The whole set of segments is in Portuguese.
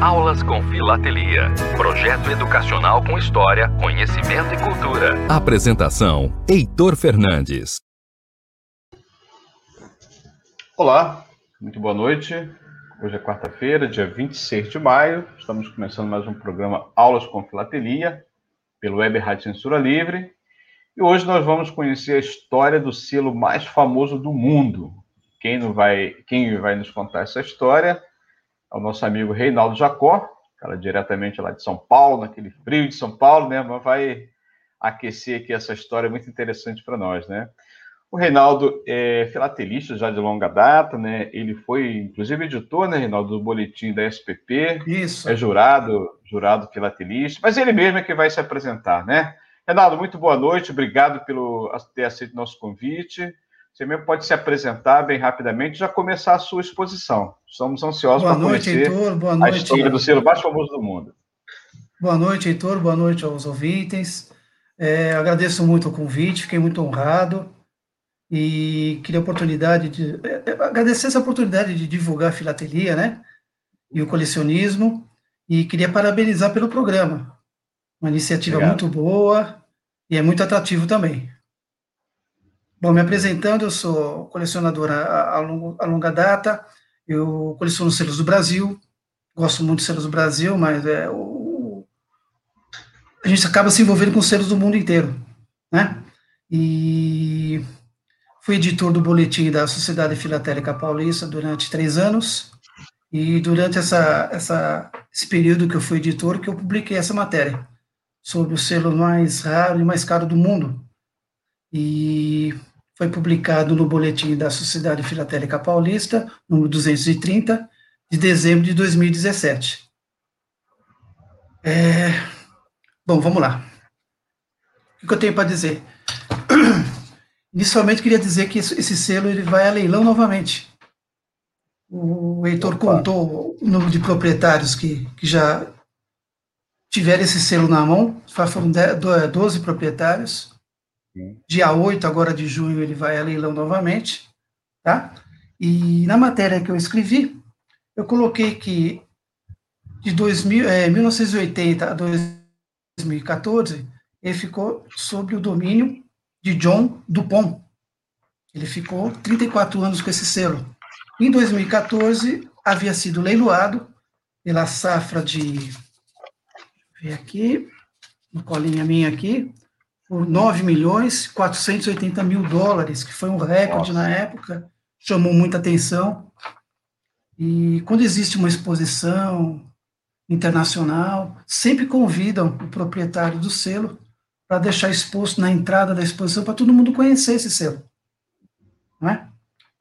Aulas com Filatelia. Projeto educacional com história, conhecimento e cultura. Apresentação: Heitor Fernandes. Olá, muito boa noite. Hoje é quarta-feira, dia 26 de maio. Estamos começando mais um programa Aulas com Filatelia, pelo Web Rádio Censura Livre. E hoje nós vamos conhecer a história do selo mais famoso do mundo. Quem, não vai, quem vai nos contar essa história ao nosso amigo Reinaldo Jacó, cara diretamente lá de São Paulo, naquele frio de São Paulo, né? Mas vai aquecer aqui essa história muito interessante para nós, né? O Reinaldo é filatelista já de longa data, né? Ele foi, inclusive, editor, né, Reinaldo, do boletim da SPP. Isso. É jurado, jurado filatelista, mas ele mesmo é que vai se apresentar, né? Reinaldo, muito boa noite, obrigado pelo ter aceito nosso convite. Você mesmo pode se apresentar bem rapidamente e já começar a sua exposição. Estamos ansiosos para conhecer Heitor. Boa noite. a história do selo mais famoso do mundo. Boa noite, Heitor. Boa noite aos ouvintes. É, agradeço muito o convite, fiquei muito honrado e queria a oportunidade de é, é, agradecer essa oportunidade de divulgar a filatelia, né, e o colecionismo e queria parabenizar pelo programa. Uma iniciativa Obrigado. muito boa e é muito atrativo também. Bom, me apresentando, eu sou colecionador a, a, longa data, eu coleciono selos do Brasil, gosto muito de selos do Brasil, mas é, o, a gente acaba se envolvendo com selos do mundo inteiro, né? E fui editor do boletim da Sociedade Filatélica Paulista durante três anos, e durante essa, essa, esse período que eu fui editor, que eu publiquei essa matéria sobre o selo mais raro e mais caro do mundo. E foi publicado no Boletim da Sociedade Filatélica Paulista, número 230, de dezembro de 2017. É... Bom, vamos lá. O que eu tenho para dizer? Inicialmente, queria dizer que esse selo ele vai a leilão novamente. O Heitor Opa. contou o número de proprietários que, que já tiveram esse selo na mão, foram 12 proprietários. Dia 8 agora de junho ele vai a leilão novamente, tá? E na matéria que eu escrevi, eu coloquei que de 2000, é, 1980 a 2014, ele ficou sob o domínio de John Dupont. Ele ficou 34 anos com esse selo. Em 2014, havia sido leiloado pela safra de. Ver aqui, uma colinha minha aqui, por 9 milhões 480 mil dólares, que foi um recorde Nossa. na época, chamou muita atenção. E quando existe uma exposição internacional, sempre convidam o proprietário do selo para deixar exposto na entrada da exposição para todo mundo conhecer esse selo. Não é?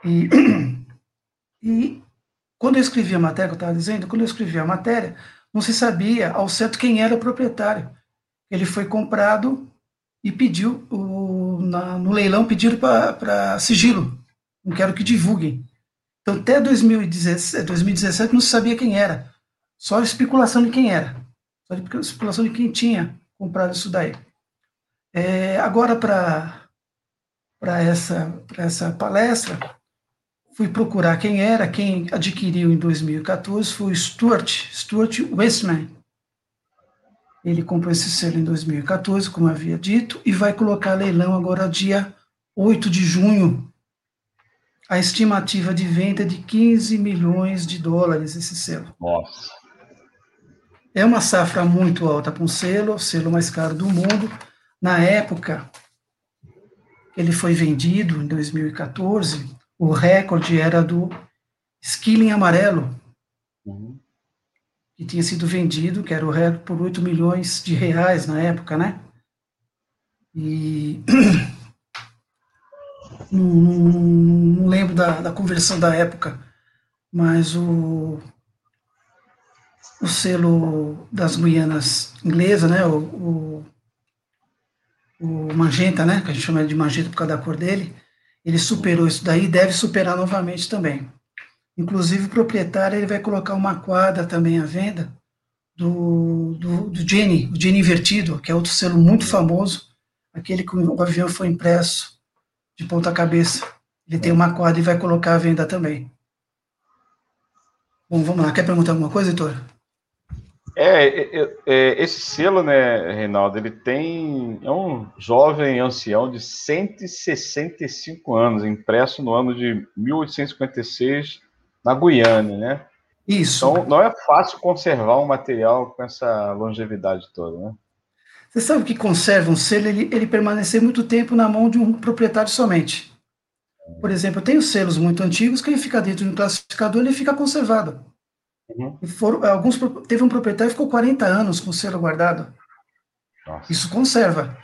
E, e quando eu escrevi a matéria, que eu estava dizendo, quando eu escrevi a matéria, não se sabia ao certo quem era o proprietário. Ele foi comprado e pediu, o, na, no leilão, pediram para sigilo, não quero que divulguem. Então, até 2017, 2017 não se sabia quem era, só especulação de quem era, só especulação de quem tinha comprado isso daí. É, agora, para essa, essa palestra, fui procurar quem era, quem adquiriu em 2014 foi Stuart, Stuart Westman, ele comprou esse selo em 2014, como havia dito, e vai colocar leilão agora dia 8 de junho. A estimativa de venda é de 15 milhões de dólares esse selo. Nossa. É uma safra muito alta para um selo, o selo mais caro do mundo. Na época, ele foi vendido em 2014, o recorde era do Skilling amarelo, uhum que tinha sido vendido, que era o recorde, por 8 milhões de reais na época, né? E não, não, não lembro da, da, conversão da época, mas o, o selo das Guianas inglesa, né? O, o, o magenta, né? Que a gente chama de magenta por causa da cor dele, ele superou isso daí e deve superar novamente também. Inclusive, o proprietário ele vai colocar uma quadra também à venda do, do, do Genie, o Genie invertido, que é outro selo muito famoso, aquele que o avião foi impresso de ponta cabeça. Ele tem uma quadra e vai colocar à venda também. Bom, vamos lá. Quer perguntar alguma coisa, Heitor? É, é, é, é, esse selo, né, Reinaldo, ele tem. É um jovem ancião de 165 anos, impresso no ano de 1856 na Guiana, né? Isso. Então, não é fácil conservar um material com essa longevidade toda, né? Você sabe que conserva um selo, ele, ele permanecer muito tempo na mão de um proprietário somente. Por exemplo, eu tenho selos muito antigos que ele fica dentro de um classificador e ele fica conservado. Uhum. Foram, alguns, teve um proprietário que ficou 40 anos com o selo guardado. Nossa. Isso conserva.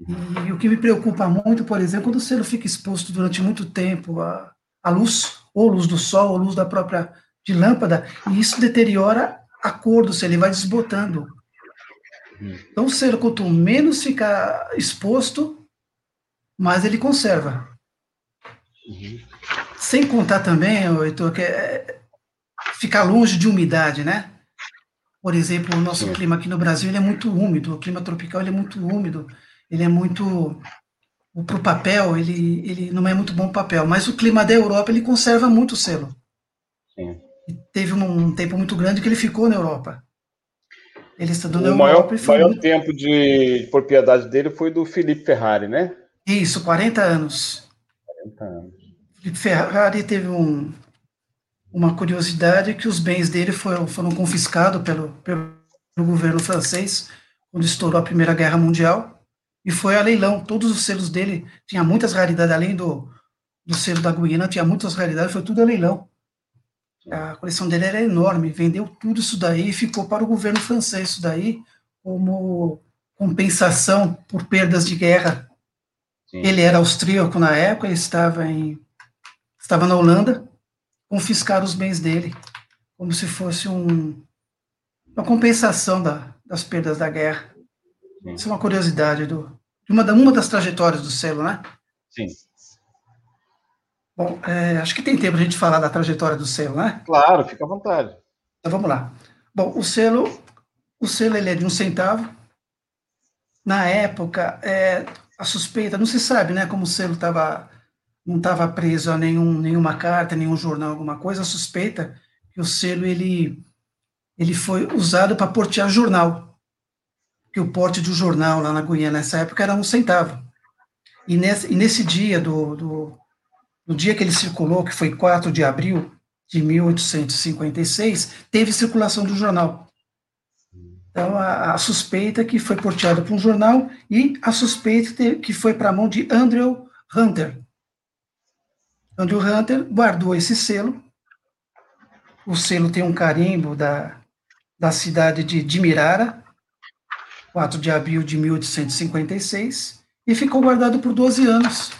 E, e, o que me preocupa muito, por exemplo, quando o selo fica exposto durante muito tempo à, à luz, ou luz do sol, ou luz da própria de lâmpada, e isso deteriora a cor do selo, ele vai desbotando. Então, o selo, quanto menos ficar exposto, mais ele conserva. Uhum. Sem contar também, Heitor, que é, ficar longe de umidade, né? Por exemplo, o nosso Sim. clima aqui no Brasil ele é muito úmido, o clima tropical ele é muito úmido, ele é muito para o papel ele ele não é muito bom papel, mas o clima da Europa ele conserva muito o selo. Sim. E teve um, um, tempo muito grande que ele ficou na Europa. Ele estudou o na maior, Europa. O maior muito... tempo de propriedade dele foi do Felipe Ferrari, né? Isso, 40 anos. 40 anos. Felipe Ferrari teve um, uma curiosidade que os bens dele foram, foram confiscados pelo, pelo governo francês quando estourou a Primeira Guerra Mundial e foi a leilão. Todos os selos dele tinha muitas raridades, além do, do selo da Guiana, tinha muitas raridades, foi tudo a leilão. A coleção dele era enorme, vendeu tudo isso daí e ficou para o governo francês isso daí como compensação por perdas de guerra. Sim. Ele era austríaco na época, estava em estava na Holanda confiscar os bens dele, como se fosse um, uma compensação da, das perdas da guerra. Isso é uma curiosidade do, de uma, uma das trajetórias do selo, né? Sim. Bom, é, acho que tem tempo a gente falar da trajetória do selo, né? Claro, fica à vontade. Então vamos lá. Bom, o selo, o selo ele é de um centavo. Na época, é, a suspeita, não se sabe, né, como o selo estava não estava preso a nenhum, nenhuma carta, nenhum jornal, alguma coisa, suspeita que o selo ele, ele foi usado para portear jornal. Que o porte do jornal lá na Guiana nessa época era um centavo. E nesse, e nesse dia, do, do, no dia que ele circulou, que foi 4 de abril de 1856, teve circulação do jornal. Então, a, a suspeita que foi porteado para um jornal e a suspeita que foi para a mão de Andrew Hunter, Andrew Hunter guardou esse selo. O selo tem um carimbo da, da cidade de Dimirara, 4 de abril de 1856, e ficou guardado por 12 anos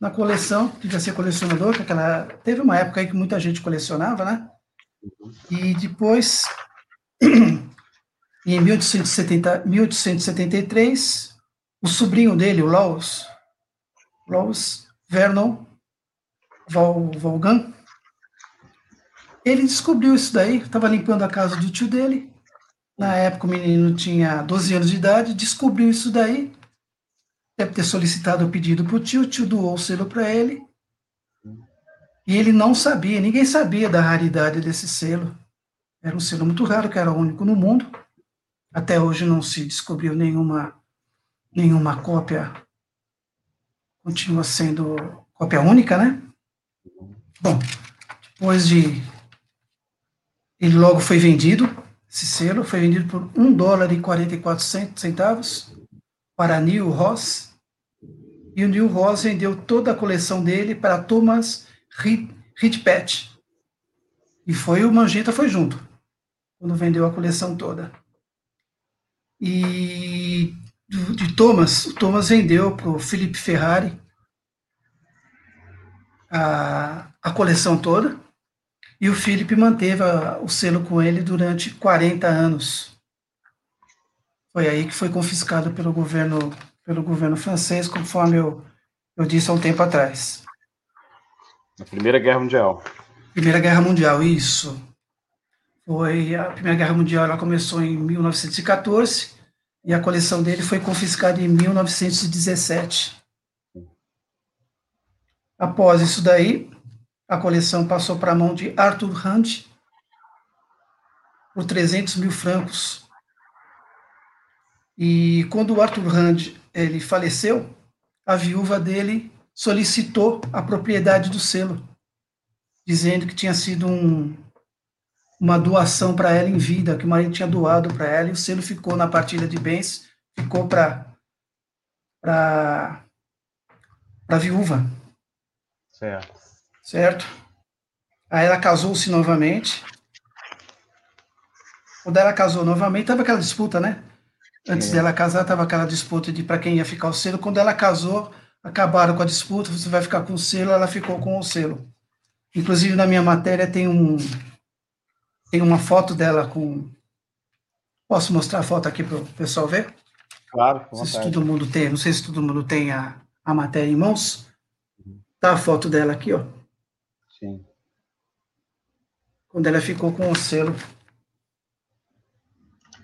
na coleção, devia ser colecionador, que aquela, teve uma época aí que muita gente colecionava, né? E depois, em 1870, 1873, o sobrinho dele, o Laws, Laws Vernon, Val, Valgan, ele descobriu isso daí, estava limpando a casa do tio dele, na época o menino tinha 12 anos de idade, descobriu isso daí, deve ter solicitado o pedido para o tio, o tio doou o selo para ele, e ele não sabia, ninguém sabia da raridade desse selo. Era um selo muito raro, que era único no mundo. Até hoje não se descobriu nenhuma, nenhuma cópia, continua sendo cópia única, né? Bom, depois de. Ele logo foi vendido, esse selo foi vendido por um dólar e 44 centavos para Neil Ross. E o Neil Ross vendeu toda a coleção dele para Thomas Ridpet. E foi o Mangetta foi junto, quando vendeu a coleção toda. E de Thomas, o Thomas vendeu para o Felipe Ferrari a, a coleção toda, e o Philip manteve a, o selo com ele durante 40 anos. Foi aí que foi confiscado pelo governo, pelo governo francês, conforme eu, eu disse há um tempo atrás. Na Primeira Guerra Mundial. Primeira Guerra Mundial, isso. Foi a Primeira Guerra Mundial, ela começou em 1914 e a coleção dele foi confiscada em 1917. Após isso daí, a coleção passou para a mão de Arthur Hunt, por 300 mil francos. E quando o Arthur Rand ele faleceu, a viúva dele solicitou a propriedade do selo, dizendo que tinha sido um, uma doação para ela em vida, que o marido tinha doado para ela, e o selo ficou na partilha de bens, ficou para para a viúva. Certo. Certo? Aí ela casou-se novamente. Quando ela casou novamente, tava aquela disputa, né? Antes dela casar, tava aquela disputa de para quem ia ficar o selo. Quando ela casou, acabaram com a disputa, você vai ficar com o selo, ela ficou com o selo. Inclusive, na minha matéria tem um tem uma foto dela com... Posso mostrar a foto aqui para o pessoal ver? Claro. Não sei se todo mundo tem, não sei se todo mundo tem a, a matéria em mãos. Tá a foto dela aqui, ó. Sim. Quando ela ficou com o selo.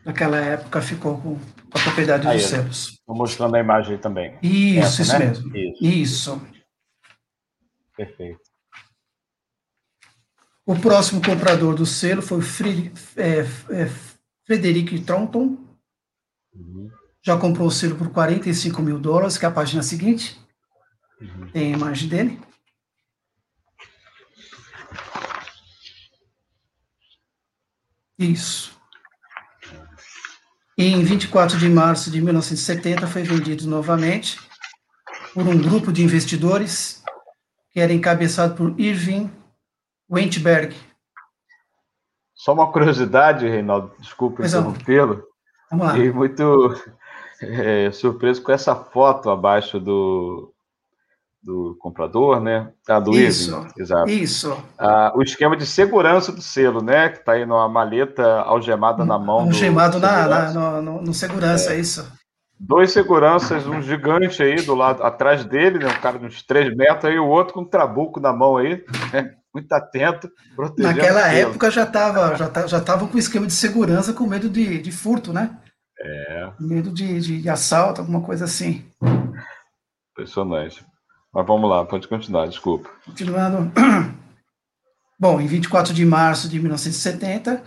Naquela época ficou com a propriedade aí, dos selos. Estou mostrando a imagem aí também. Isso, Essa, isso né? mesmo. Isso. isso. Perfeito. O próximo comprador do selo foi é, é, Frederic Tronton. Uhum. Já comprou o selo por 45 mil dólares, que é a página seguinte. Uhum. Tem a imagem dele. Isso. E em 24 de março de 1970 foi vendido novamente por um grupo de investidores que era encabeçado por Irving Wentberg. Só uma curiosidade, Reinaldo, desculpa interrompê-lo. Vamos lá. Fiquei muito é, surpreso com essa foto abaixo do, do comprador, né? Ah, do isso, exato. Isso. Ah, o esquema de segurança do selo, né? Que está aí numa maleta algemada na mão. Algemado na, na, no, no, segurança, é. isso. Dois seguranças, um gigante aí do lado, atrás dele, né? Um cara de uns três metros, aí o outro com um trabuco na mão aí, né? muito atento, protegendo. Naquela época já estava já já tava com esquema de segurança com medo de, de furto, né? É. Medo de, de, de assalto, alguma coisa assim. Impressionante. Mas vamos lá, pode continuar, desculpa. Continuando. Bom, em 24 de março de 1970,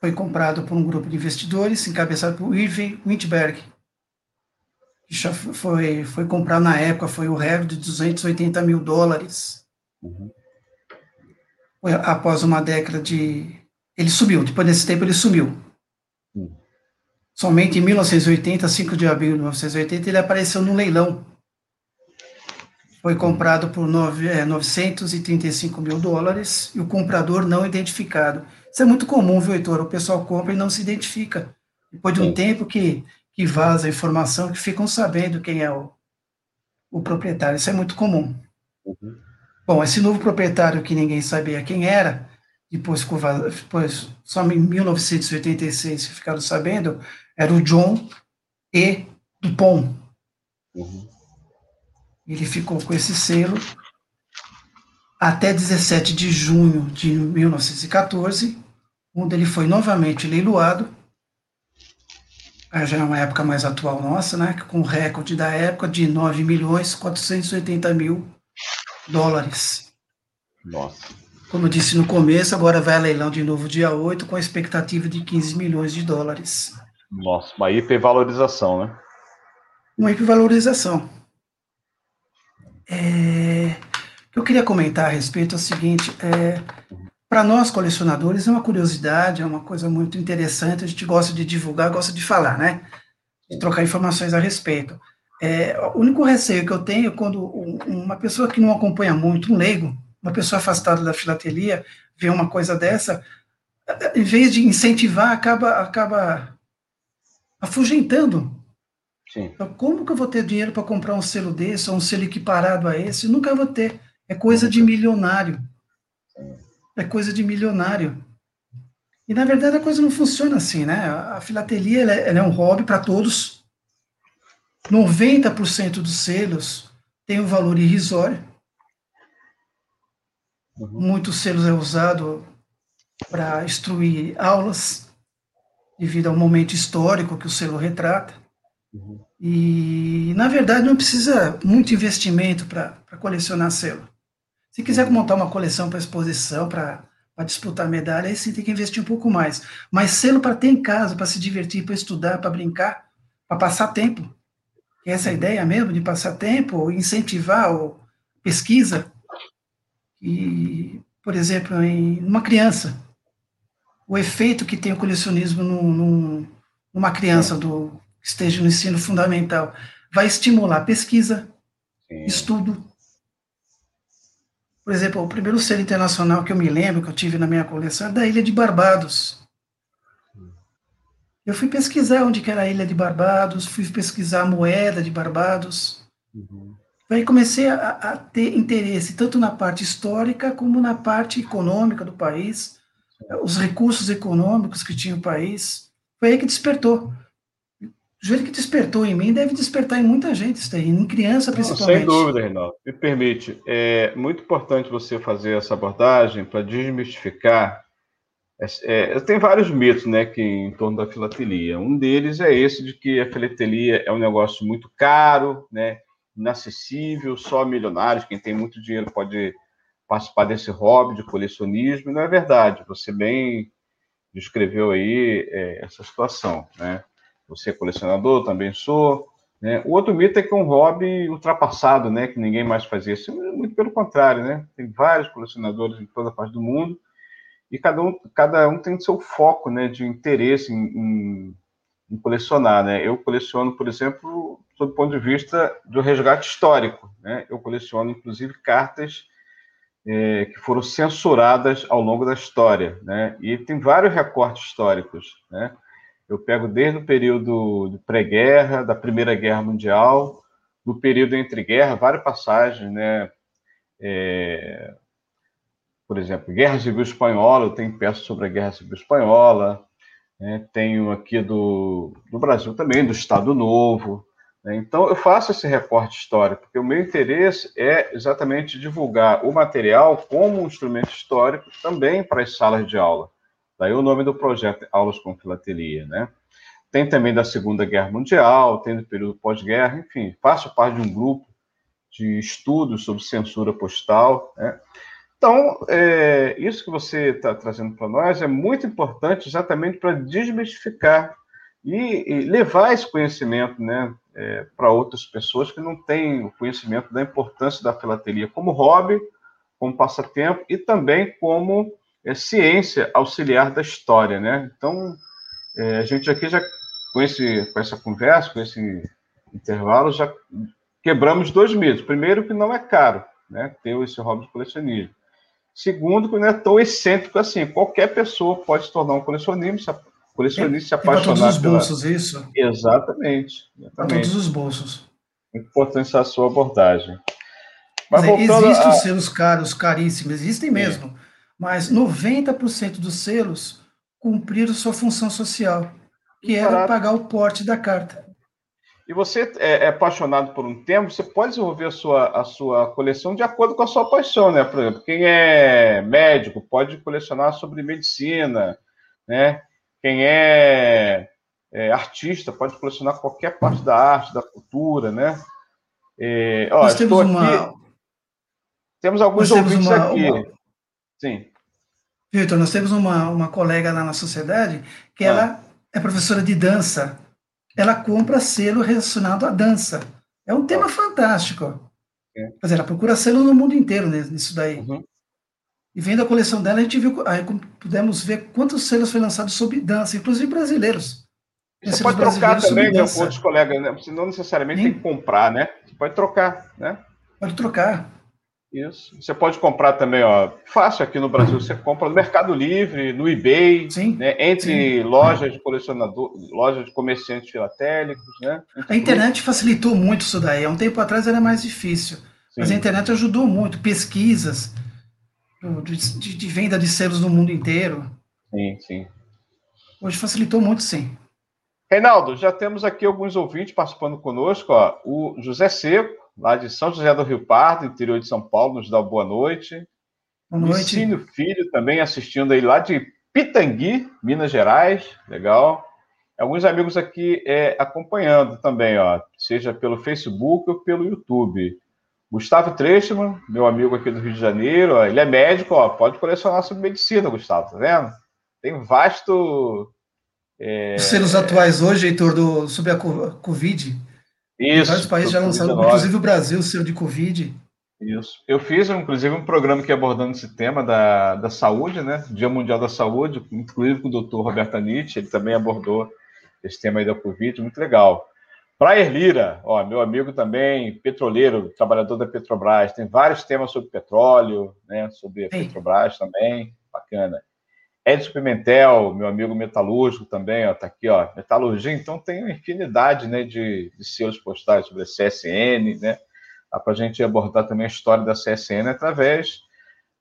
foi comprado por um grupo de investidores encabeçado por Irving Wintberg, já foi, foi comprar na época, foi o recorde de 280 mil dólares. Uhum. Após uma década de... Ele subiu, depois desse tempo ele sumiu. Uhum. Somente em 1980, 5 de abril de 1980, ele apareceu no leilão foi comprado por nove, é, 935 mil dólares e o comprador não identificado. Isso é muito comum, viu, Heitor? O pessoal compra e não se identifica. Depois de um Sim. tempo que, que vaza a informação, que ficam sabendo quem é o, o proprietário. Isso é muito comum. Uhum. Bom, esse novo proprietário que ninguém sabia quem era, depois, depois só em 1986 ficaram sabendo, era o John E. Dupont. Uhum. Ele ficou com esse selo até 17 de junho de 1914, onde ele foi novamente leiloado. Já é uma época mais atual nossa, né? Com recorde da época de 9 milhões 480 mil dólares. Nossa. Como eu disse no começo, agora vai a leilão de novo dia 8, com a expectativa de 15 milhões de dólares. Nossa, uma hipervalorização, né? Uma hipervalorização. É, que eu queria comentar a respeito é o seguinte: é, para nós colecionadores é uma curiosidade, é uma coisa muito interessante, a gente gosta de divulgar, gosta de falar, né? De trocar informações a respeito. É, o único receio que eu tenho é quando uma pessoa que não acompanha muito, um leigo, uma pessoa afastada da filatelia, vê uma coisa dessa, em vez de incentivar, acaba, acaba afugentando Sim. Então, como que eu vou ter dinheiro para comprar um selo desse, ou um selo equiparado a esse? Nunca vou ter. É coisa de milionário. É coisa de milionário. E, na verdade, a coisa não funciona assim, né? A filatelia ela é, ela é um hobby para todos. 90% dos selos tem um valor irrisório. Uhum. Muitos selos é usado para instruir aulas, devido ao momento histórico que o selo retrata. Uhum. E, na verdade, não precisa muito investimento para colecionar selo. Se quiser montar uma coleção para exposição, para disputar medalha, aí sim tem que investir um pouco mais. Mas selo para ter em casa, para se divertir, para estudar, para brincar, para passar tempo. Essa é ideia mesmo de passar tempo, incentivar ou pesquisa. E, por exemplo, em uma criança, o efeito que tem o colecionismo num, num, numa criança do, esteja no ensino fundamental vai estimular pesquisa, Sim. estudo. Por exemplo, o primeiro selo internacional que eu me lembro, que eu tive na minha coleção, é da Ilha de Barbados. Eu fui pesquisar onde que era a Ilha de Barbados, fui pesquisar a moeda de Barbados. Uhum. Aí comecei a, a, ter interesse tanto na parte histórica como na parte econômica do país, os recursos econômicos que tinha o país. Foi aí que despertou. O jeito que despertou em mim deve despertar em muita gente, isso daí, em criança principalmente. sem dúvida, Reinaldo. Me permite, é muito importante você fazer essa abordagem para desmistificar. É, é, tem vários mitos né, que, em torno da filatelia. Um deles é esse de que a filatelia é um negócio muito caro, né, inacessível, só milionários, quem tem muito dinheiro pode participar desse hobby de colecionismo. Não é verdade, você bem descreveu aí é, essa situação, né? Você é colecionador, também sou. Né? O outro mito é que é um hobby ultrapassado, né? Que ninguém mais faz isso. Muito pelo contrário, né? Tem vários colecionadores em toda parte do mundo e cada um, cada um tem seu foco, né? De interesse em, em, em colecionar, né? Eu coleciono, por exemplo, sob o ponto de vista do resgate histórico, né? Eu coleciono, inclusive, cartas é, que foram censuradas ao longo da história, né? E tem vários recortes históricos, né? Eu pego desde o período de pré-guerra, da Primeira Guerra Mundial, do período entre guerra, várias passagens, né? É, por exemplo, Guerra Civil Espanhola, eu tenho peças sobre a Guerra Civil Espanhola, né? tenho aqui do, do Brasil também, do Estado Novo. Né? Então, eu faço esse recorte histórico, porque o meu interesse é exatamente divulgar o material como um instrumento histórico também para as salas de aula. Daí o nome do projeto Aulas com Filatelia, né? Tem também da Segunda Guerra Mundial, tem do período pós-guerra, enfim, faço parte de um grupo de estudos sobre censura postal, né? Então, é, isso que você está trazendo para nós é muito importante exatamente para desmistificar e, e, levar esse conhecimento né, é, para outras pessoas que não têm o conhecimento da importância da filatelia como hobby, como passatempo e também como é ciência auxiliar da história, né? Então, é, a gente aqui já, com, esse, com essa conversa, com esse intervalo, já quebramos dois mitos. Primeiro, que não é caro, né? Ter esse hobby de colecionismo. Segundo, que não é tão excêntrico assim. Qualquer pessoa pode se tornar um colecionista, colecionista se apaixonar. Para todos os bolsos, pela... isso? Exatamente. Para todos os bolsos. Importante a sua abordagem. Mas dizer, existem a... os selos caros, caríssimos, existem mesmo mas 90% dos selos cumpriram sua função social, que era pagar o porte da carta. E você é, é, apaixonado por um tema, você pode desenvolver a sua, a sua coleção de acordo com a sua paixão, né? Por exemplo, quem é médico pode colecionar sobre medicina, né? Quem é, é artista pode colecionar qualquer parte da arte, da cultura, né? É, ó, Nós temos uma... Aqui, temos alguns Nós ouvintes uma, aqui. Uma... Sim. Vitor, nós temos uma, uma colega lá na sociedade que ah. ela é professora de dança. Ela compra selo relacionado à dança. É um tema ah. fantástico. É. Quer dizer, ela procura selo no mundo inteiro né, nisso daí. Uhum. E vendo a coleção dela, a gente viu, aí pudemos ver quantos selos foram lançados sobre dança, inclusive brasileiros. Você pode trocar também com outros colegas, né? Não necessariamente Sim. tem que comprar, né? Você pode trocar, né? Pode trocar. Isso. Você pode comprar também, ó, fácil aqui no Brasil, você compra no Mercado Livre, no eBay, sim, né, entre sim. lojas de colecionador, lojas de comerciantes filatélicos, né? A internet facilitou muito isso daí. Há um tempo atrás era mais difícil, sim. mas a internet ajudou muito, pesquisas de, de, venda de selos no mundo inteiro. Sim, sim. Hoje facilitou muito, sim. Reinaldo, já temos aqui alguns ouvintes participando conosco, ó, o José Seco, lá de São José do Rio Pardo, interior de São Paulo, nos dá boa noite. Boa noite. Licínio Filho também assistindo aí lá de Pitangui, Minas Gerais, legal. Alguns amigos aqui é, acompanhando também, ó, seja pelo Facebook ou pelo YouTube. Gustavo Trechtman, meu amigo aqui do Rio de Janeiro, ó, ele é médico, ó, pode colecionar sobre medicina, Gustavo, tá vendo? Tem vasto. É... Os selos atuais hoje, Heitor, do, sobre a Covid. Isso. Vários países já lançaram, inclusive o Brasil, selo de Covid. Isso. Eu fiz, inclusive, um programa que abordando esse tema da, da saúde, né? Dia Mundial da Saúde, inclusive com o doutor Roberto Nietzsche, ele também abordou esse tema aí da Covid, muito legal. Praia Lira, ó, meu amigo também, petroleiro, trabalhador da Petrobras, tem vários temas sobre petróleo, né? Sobre a Petrobras também, bacana. Edson Pimentel, meu amigo metalúrgico também, ó, tá aqui, ó, metalurgia, então tem uma infinidade, né, de, de seus postais sobre a CSN, né, para a gente abordar também a história da CSN através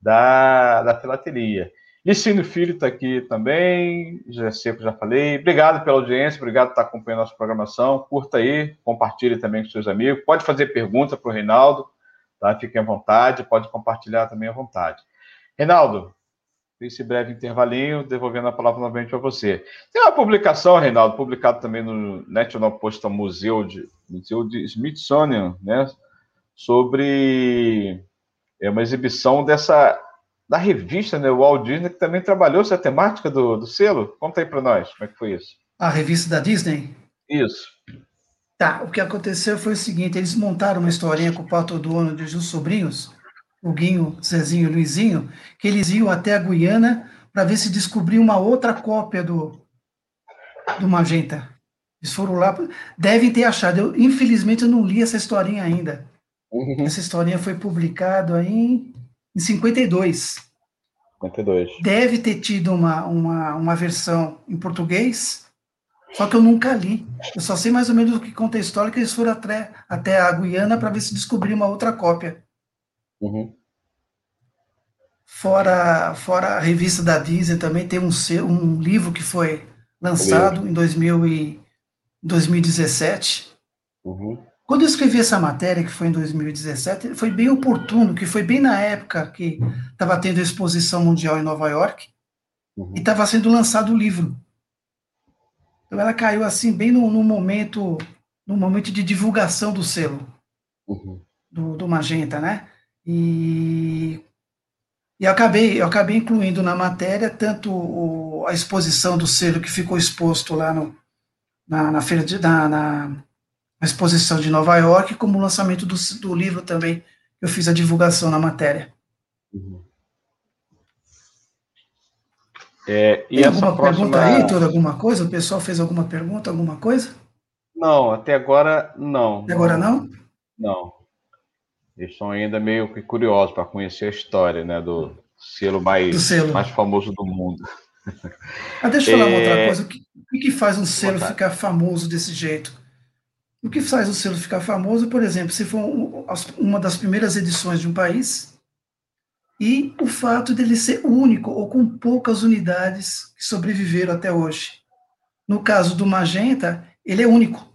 da, da filatelia. Licínio Filho está aqui também, já Seco já falei. Obrigado pela audiência, obrigado por estar acompanhando a nossa programação. Curta aí, compartilhe também com seus amigos. Pode fazer pergunta para o Reinaldo, tá? Fiquem à vontade, pode compartilhar também à vontade. Reinaldo, esse breve intervalinho, devolvendo a palavra novamente para você. Tem uma publicação, Reinaldo, publicada também no National Postal Museu de, Museu de Smithsonian, né? sobre é, uma exibição dessa da revista, né, Walt Disney, que também trabalhou essa temática do, do selo. Conta aí para nós, como é que foi isso? A revista da Disney? Isso. Tá, o que aconteceu foi o seguinte, eles montaram uma historinha com o Pato Dono de os sobrinhos, o Guinho, Zezinho e Luizinho, que eles iam até a Guiana para ver se descobriam uma outra cópia do, do Magenta. Eles foram lá, devem ter achado. Eu, infelizmente, eu não li essa historinha ainda. Uhum. Essa historinha foi publicada em, em 52. 52. Deve ter tido uma, uma, uma versão em português, só que eu nunca li. Eu só sei mais ou menos o que conta a história, que eles foram até, até a Guiana para ver se descobriam uma outra cópia. Uhum. Fora, fora a revista da Disney, também tem um, um livro que foi lançado em 2000 e 2017. Uhum. Quando eu escrevi essa matéria, que foi em 2017, foi bem oportuno, que foi bem na época que estava tendo a exposição mundial em Nova York uhum. e estava sendo lançado o livro. Então ela caiu assim bem no, no momento, no momento de divulgação do selo uhum. do, do, Magenta, né? E, e eu acabei, eu acabei incluindo na matéria tanto o, a exposição do selo que ficou exposto lá no, na, na feira de, na, na exposição de Nova York, como o lançamento do, do livro também, eu fiz a divulgação na matéria. Uhum. É, e Tem alguma próxima... pergunta aí, toda alguma coisa? O pessoal fez alguma pergunta, alguma coisa? Não, até agora não. Até agora não? Não. Eles estão ainda meio que curiosos para conhecer a história, né, do selo mais, do selo. mais famoso do mundo. Ah, deixa eu falar é... uma outra é, coisa. O que, o que faz um selo ficar famoso desse jeito? O que faz o selo ficar famoso, por exemplo, se for uma das primeiras edições de um país, e o fato dele ser único ou com poucas unidades que sobreviveram até hoje. No caso do Magenta, ele é único.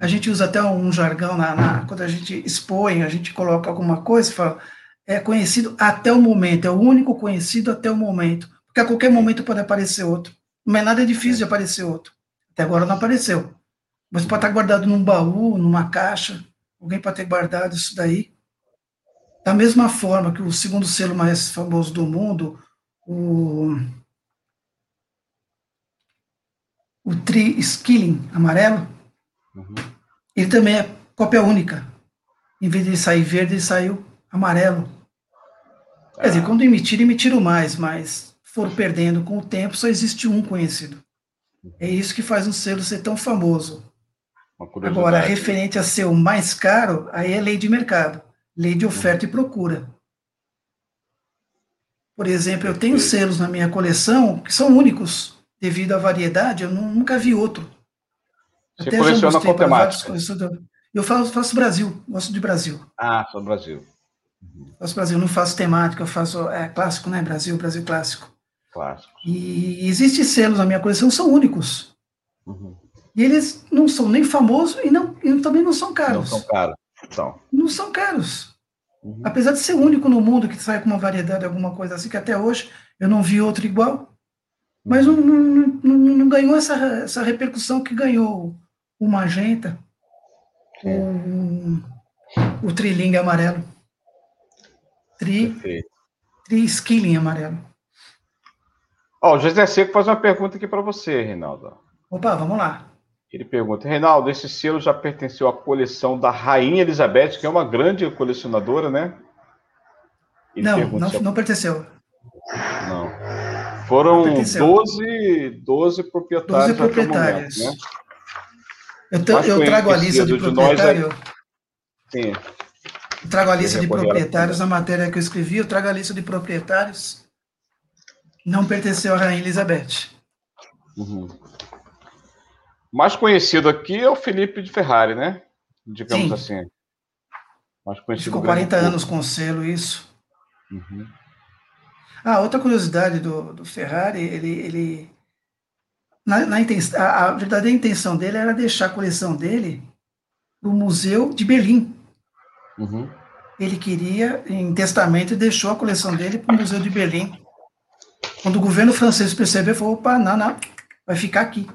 A gente usa até um jargão na, na, quando a gente expõe, a gente coloca alguma coisa e fala é conhecido até o momento, é o único conhecido até o momento, porque a qualquer momento pode aparecer outro. Não é nada difícil de aparecer outro. Até agora não apareceu. Mas pode estar guardado num baú, numa caixa. Alguém pode ter guardado isso daí. Da mesma forma que o segundo selo mais famoso do mundo, o, o Tri Skilling amarelo, uhum. Ele também é cópia única. Em vez de sair verde, ele saiu amarelo. Quer dizer, ah. quando emitiram, emitiram mais, mas foram perdendo com o tempo, só existe um conhecido. É isso que faz um selo ser tão famoso. Agora, referente a ser o mais caro, aí é lei de mercado, lei de oferta e procura. Por exemplo, eu tenho selos na minha coleção que são únicos, devido à variedade, eu nunca vi outro. Você Até coleciona qual temática? Eu faço, faço Brasil, gosto de Brasil. Ah, só Brasil. Uhum. Faço Brasil, não faço temática, eu faço é, clássico, né? Brasil, Brasil clássico. Clássico. E existem selos na minha coleção, são únicos. Uhum. E eles não são nem famosos e, não, e também não são caros. Não são caros. São. Não são caros. Uhum. Apesar de ser o único no mundo que sai com uma variedade, alguma coisa assim, que até hoje eu não vi outro igual. Mas não, não, não, não ganhou essa, essa repercussão que ganhou o Magenta, o, o trilingue amarelo. Tri, tri skilling amarelo. Ó, o José Seco faz uma pergunta aqui para você, Reinaldo. Opa, vamos lá. Ele pergunta, Reinaldo, esse selo já pertenceu à coleção da Rainha Elizabeth, que é uma grande colecionadora, né? Ele não, não, não pertenceu. Não. Foram não 12, 12 proprietários. 12 proprietários. Momento, né? Eu, eu trago a lista de proprietário. De é... Sim. Eu trago a lista de proprietários na matéria que eu escrevi, eu trago a lista de proprietários. Não pertenceu à Rainha Elizabeth. Uhum. Mais conhecido aqui é o Felipe de Ferrari, né? Digamos Sim. assim. Mais conhecido Ficou 40 anos com o selo, isso. Uhum. Ah, outra curiosidade do, do Ferrari, ele, ele na, na intenção, a, a, verdadeira intenção dele era deixar a coleção dele no Museu de Berlim. Uhum. Ele queria, em testamento, deixou a coleção dele para o Museu de Berlim. Quando o governo francês percebeu, falou: opa, não, não, vai ficar aqui.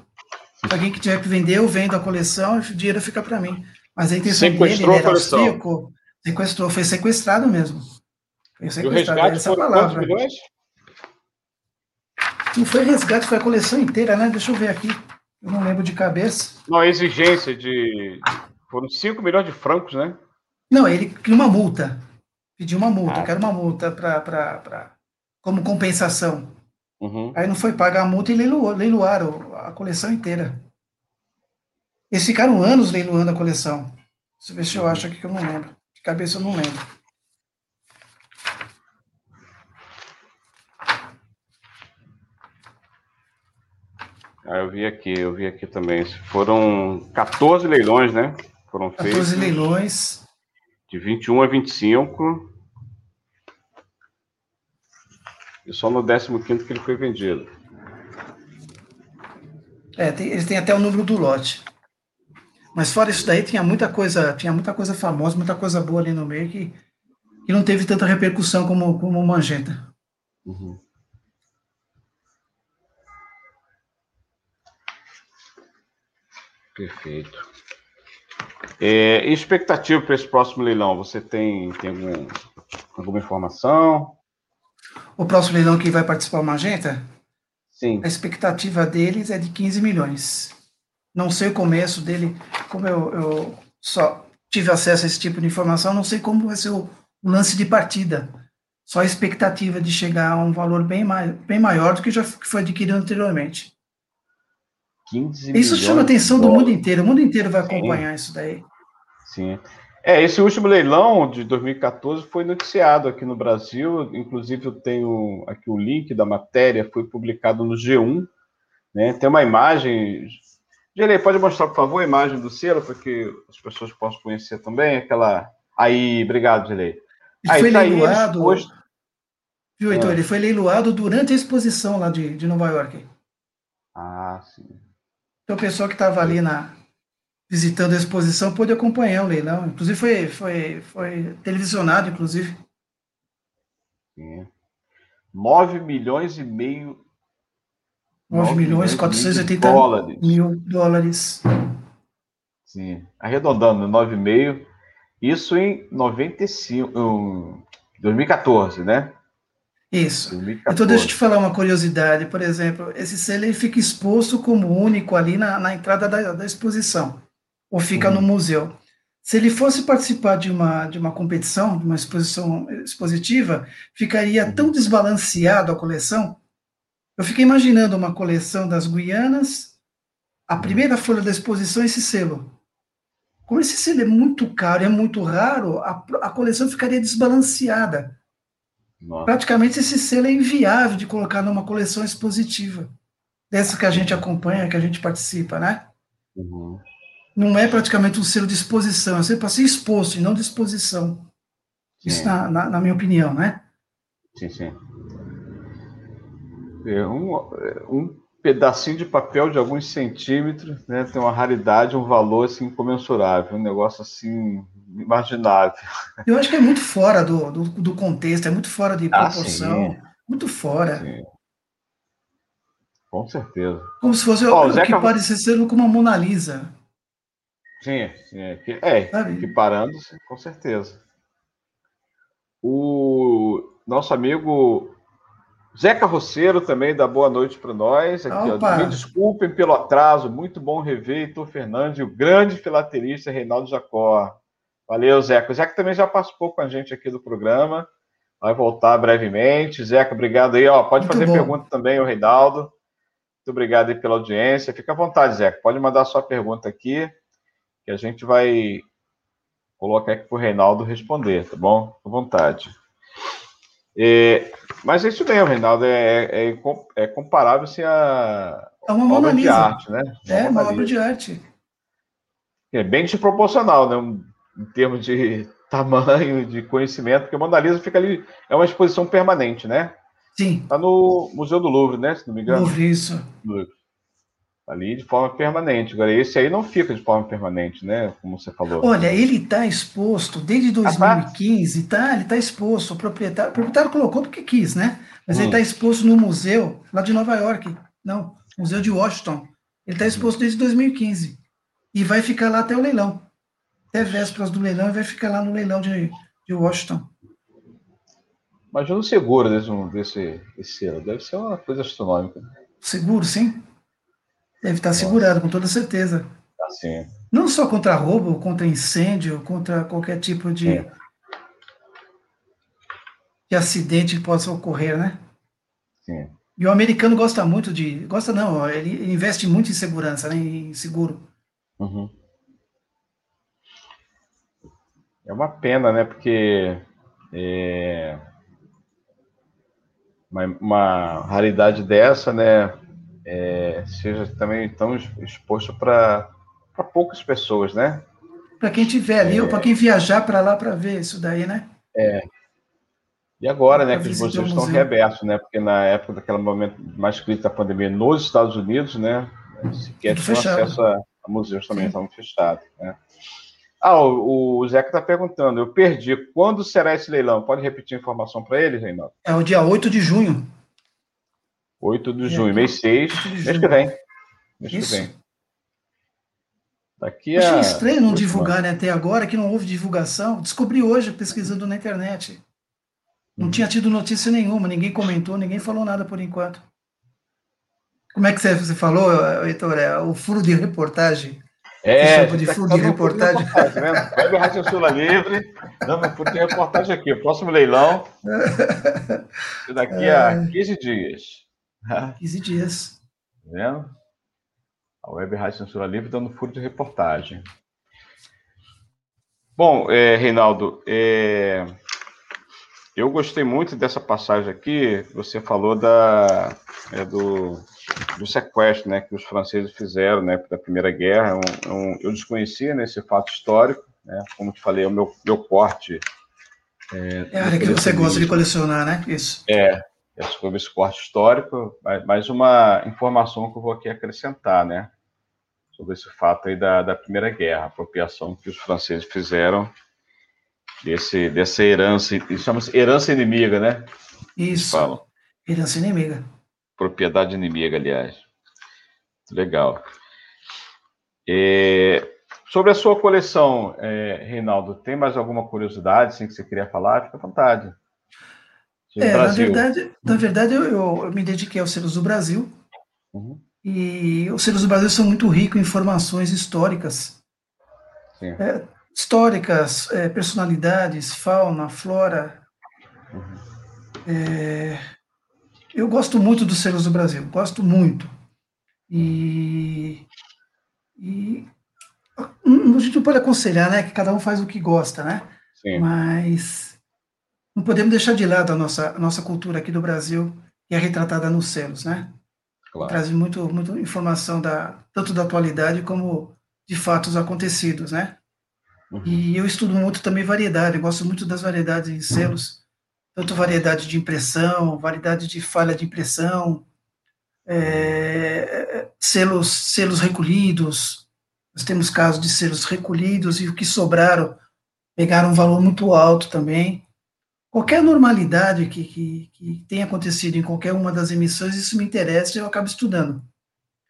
Se alguém que tiver que vender, eu vendo a coleção, o dinheiro fica para mim. Mas a intenção sequestrou dele, ele era austríaco, sequestrou, foi sequestrado mesmo. Foi sequestrado, e o resgate essa palavra. milhões? Não foi resgate, foi a coleção inteira, né? Deixa eu ver aqui. Eu não lembro de cabeça. Não, a exigência de. Foram 5 milhões de francos, né? Não, ele criou uma multa. Pediu uma multa, ah. quero uma multa pra, pra, pra, como compensação. Uhum. Aí não foi pagar a multa e leiloou, leiloaram a coleção inteira. Eles ficaram anos leiloando a coleção. Deixa eu ver se eu acho aqui que eu não lembro. De cabeça eu não lembro. Ah, eu vi aqui, eu vi aqui também. Foram 14 leilões, né? Foram 14 feitos. 14 leilões. De 21 a 25. E só no 15 que ele foi vendido. É, tem, eles têm até o número do lote. Mas fora isso daí, tinha muita coisa, tinha muita coisa famosa, muita coisa boa ali no meio que, que não teve tanta repercussão como, como o Magenta. Uhum. Perfeito. É, expectativa para esse próximo leilão? Você tem, tem algum, alguma informação? O próximo leilão que vai participar o Magenta? Sim. A expectativa deles é de 15 milhões. Não sei o começo dele, como eu, eu só tive acesso a esse tipo de informação, não sei como vai ser o, o lance de partida. Só a expectativa de chegar a um valor bem, mai, bem maior do que já foi adquirido anteriormente. 15 Isso chama a atenção do mundo inteiro. O mundo inteiro vai acompanhar Sim. isso daí. Sim. É, esse último leilão de 2014 foi noticiado aqui no Brasil. Inclusive, eu tenho aqui o link da matéria, foi publicado no G1. Né? Tem uma imagem. Gerei, pode mostrar, por favor, a imagem do selo, para que as pessoas possam conhecer também. Aquela. Aí, obrigado, Gerei. Ele foi tá leiloado. Viu, Heitor? É. Ele foi leiloado durante a exposição lá de, de Nova York. Ah, sim. Então, o pessoal que estava ali na, visitando a exposição pôde acompanhar o leilão. Inclusive, foi, foi, foi televisionado, inclusive. Sim. 9 milhões e meio. 9, 9 milhões e 480 dólares. mil dólares. Sim. Arredondando, 9,5. Isso em 95, um, 2014, né? Isso. 2014. Então, deixa eu te falar uma curiosidade. Por exemplo, esse selo fica exposto como único ali na, na entrada da, da, exposição, ou fica uhum. no museu. Se ele fosse participar de uma, de uma competição, de uma exposição expositiva, ficaria uhum. tão desbalanceado a coleção. Eu fiquei imaginando uma coleção das Guianas, a uhum. primeira folha da exposição, esse selo. Como esse selo é muito caro, é muito raro, a, a coleção ficaria desbalanceada. Nossa. Praticamente esse selo é inviável de colocar numa coleção expositiva. Dessa que a gente acompanha, que a gente participa, né? Uhum. Não é praticamente um selo de exposição, é selo para ser exposto e não de exposição. Sim. Isso na, na, na, minha opinião, né? Sim, sim. É um, um pedacinho de papel de alguns centímetros, né? Tem uma raridade, um valor assim incomensurável, um negócio assim imaginável. Eu acho que é muito fora do, do, do contexto, é muito fora de ah, proporção, ah, muito fora. Sim. Com certeza. Como se fosse oh, o, que Zeca... pode ser como uma Mona Lisa. Sim, sim. É, é equiparando-se, com certeza. O nosso amigo Zeca Roceiro também dá boa noite para nós. Aqui, ó, me desculpem pelo atraso, muito bom rever Heitor Fernandes o grande filatelista Reinaldo Jacó. Valeu, Zeca. O Zeca também já participou com a gente aqui do programa. Vai voltar brevemente. Zeca, obrigado aí. Ó, pode muito fazer bom. pergunta também, o Reinaldo. Muito obrigado aí pela audiência. Fica à vontade, Zeca. Pode mandar a sua pergunta aqui, que a gente vai colocar aqui para o Reinaldo responder, tá bom? À vontade. É, mas é isso mesmo, Reinaldo, é, é, é comparável assim, a é uma obra de arte, né? Uma é, uma obra de arte. É bem desproporcional, né? Em termos de tamanho, de conhecimento, porque a Mona Lisa fica ali, é uma exposição permanente, né? Sim. Está no Museu do Louvre, né? Se não me engano. Louvre, isso. Louvre ali de forma permanente. Agora, esse aí não fica de forma permanente, né? Como você falou. Olha, ele está exposto desde 2015, tá? Ele está exposto. O proprietário, o proprietário colocou porque quis, né? Mas hum. ele está exposto no museu lá de Nova York. Não, Museu de Washington. Ele está exposto desde 2015. E vai ficar lá até o leilão. Até vésperas do leilão, e vai ficar lá no leilão de, de Washington. Imagina o seguro desse, desse, desse selo. Deve ser uma coisa astronômica. Seguro, sim. Deve estar segurado, com toda certeza. Assim. Não só contra roubo, contra incêndio, contra qualquer tipo de, de acidente que possa ocorrer, né? Sim. E o americano gosta muito de. Gosta não, ele investe muito em segurança, né? Em seguro. Uhum. É uma pena, né? Porque é, uma, uma raridade dessa, né? é, seja também tão exposto para poucas pessoas, né? Para quem tiver ali, é, ou para quem viajar para lá para ver isso daí, né? É. E agora, né, que os museus estão reabertos, né? Porque na época daquele momento mais crítico da pandemia nos Estados Unidos, né? Sequer tinham acesso a, a, museus também, Sim. estavam fechados, né? Ah, o, o Zeca está perguntando, eu perdi. Quando será esse leilão? Pode repetir a informação para ele, Reinaldo? É o dia 8 de junho. 8 de junho, mês 6, mês que vem. Mês Isso. que vem. Daqui a... Achei estranho não divulgar né, até agora, que não houve divulgação. Descobri hoje, pesquisando na internet. Não tinha tido notícia nenhuma, ninguém comentou, ninguém falou nada por enquanto. Como é que você falou, Heitor? É o furo de reportagem? É, de furo de reportagem. Tá Web Rádio Sula Livre, dando furo de reportagem aqui. O próximo leilão, daqui a 15 é. dias. 15 dias. Tá vendo? A Web Rádio Censura Livre dando furo de reportagem. Bom, é, Reinaldo, é, eu gostei muito dessa passagem aqui. Você falou da, é, do, do sequestro né, que os franceses fizeram né, da Primeira Guerra. É um, é um, eu desconhecia né, esse fato histórico. Né, como te falei, é o meu, meu corte. É, é a área que você gosta de colecionar, né? Isso. É, é sobre esse corte histórico, mais uma informação que eu vou aqui acrescentar, né? Sobre esse fato aí da, da Primeira Guerra, a apropriação que os franceses fizeram desse, dessa herança, isso chama-se herança inimiga, né? Isso, falam. herança inimiga. Propriedade inimiga, aliás. Legal. É, sobre a sua coleção, é, Reinaldo, tem mais alguma curiosidade assim, que você queria falar? Fica à vontade. É, na verdade, na verdade eu, eu, eu, me dediquei aos selos do Brasil. Uhum. E os selos do Brasil são muito ricos em informações históricas. É, históricas, é, personalidades, fauna, flora. Uhum. Eu gosto muito dos selos do Brasil, gosto muito. E, e a gente não pode aconselhar, né, que cada um faz o que gosta, né? Sim. Mas não podemos deixar de lado a nossa, a nossa cultura aqui do Brasil, que é retratada nos selos, né? Claro. Traz muito, muito informação da, tanto da atualidade como de fatos acontecidos, né? Uhum. E eu estudo muito também variedade, eu gosto muito das variedades em selos, tanto variedade de impressão, variedade de falha de impressão, é, selos, selos recolhidos, nós temos casos de selos recolhidos e o que sobraram pegaram um valor muito alto também, qualquer normalidade que, que, que tenha acontecido em qualquer uma das emissões, isso me interessa e eu acabo estudando.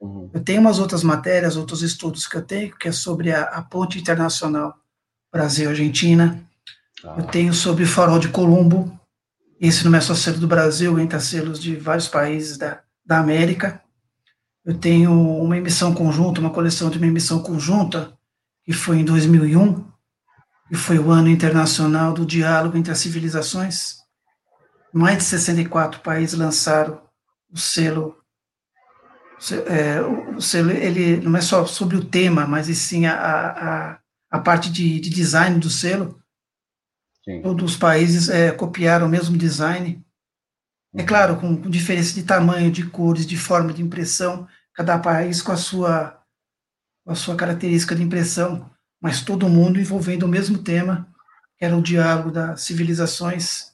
Uhum. Eu tenho umas outras matérias, outros estudos que eu tenho, que é sobre a, a ponte internacional Brasil-Argentina. Ah. Eu tenho sobre o farol de Colombo, esse não é só selo do Brasil, entra selos de vários países da, da América. Eu tenho uma emissão conjunta, uma coleção de uma emissão conjunta, que foi em 2001, que foi o ano internacional do diálogo entre as civilizações. Mais de 64 países lançaram o selo. É, o selo ele não é só sobre o tema, mas sim a, a, a parte de, de design do selo. Sim. Todos os países é, copiaram o mesmo design. É uhum. claro, com, com, diferença de tamanho, de cores, de forma de impressão, cada país com a sua, com a sua característica de impressão, mas todo mundo envolvendo o mesmo tema, que era o diálogo das civilizações.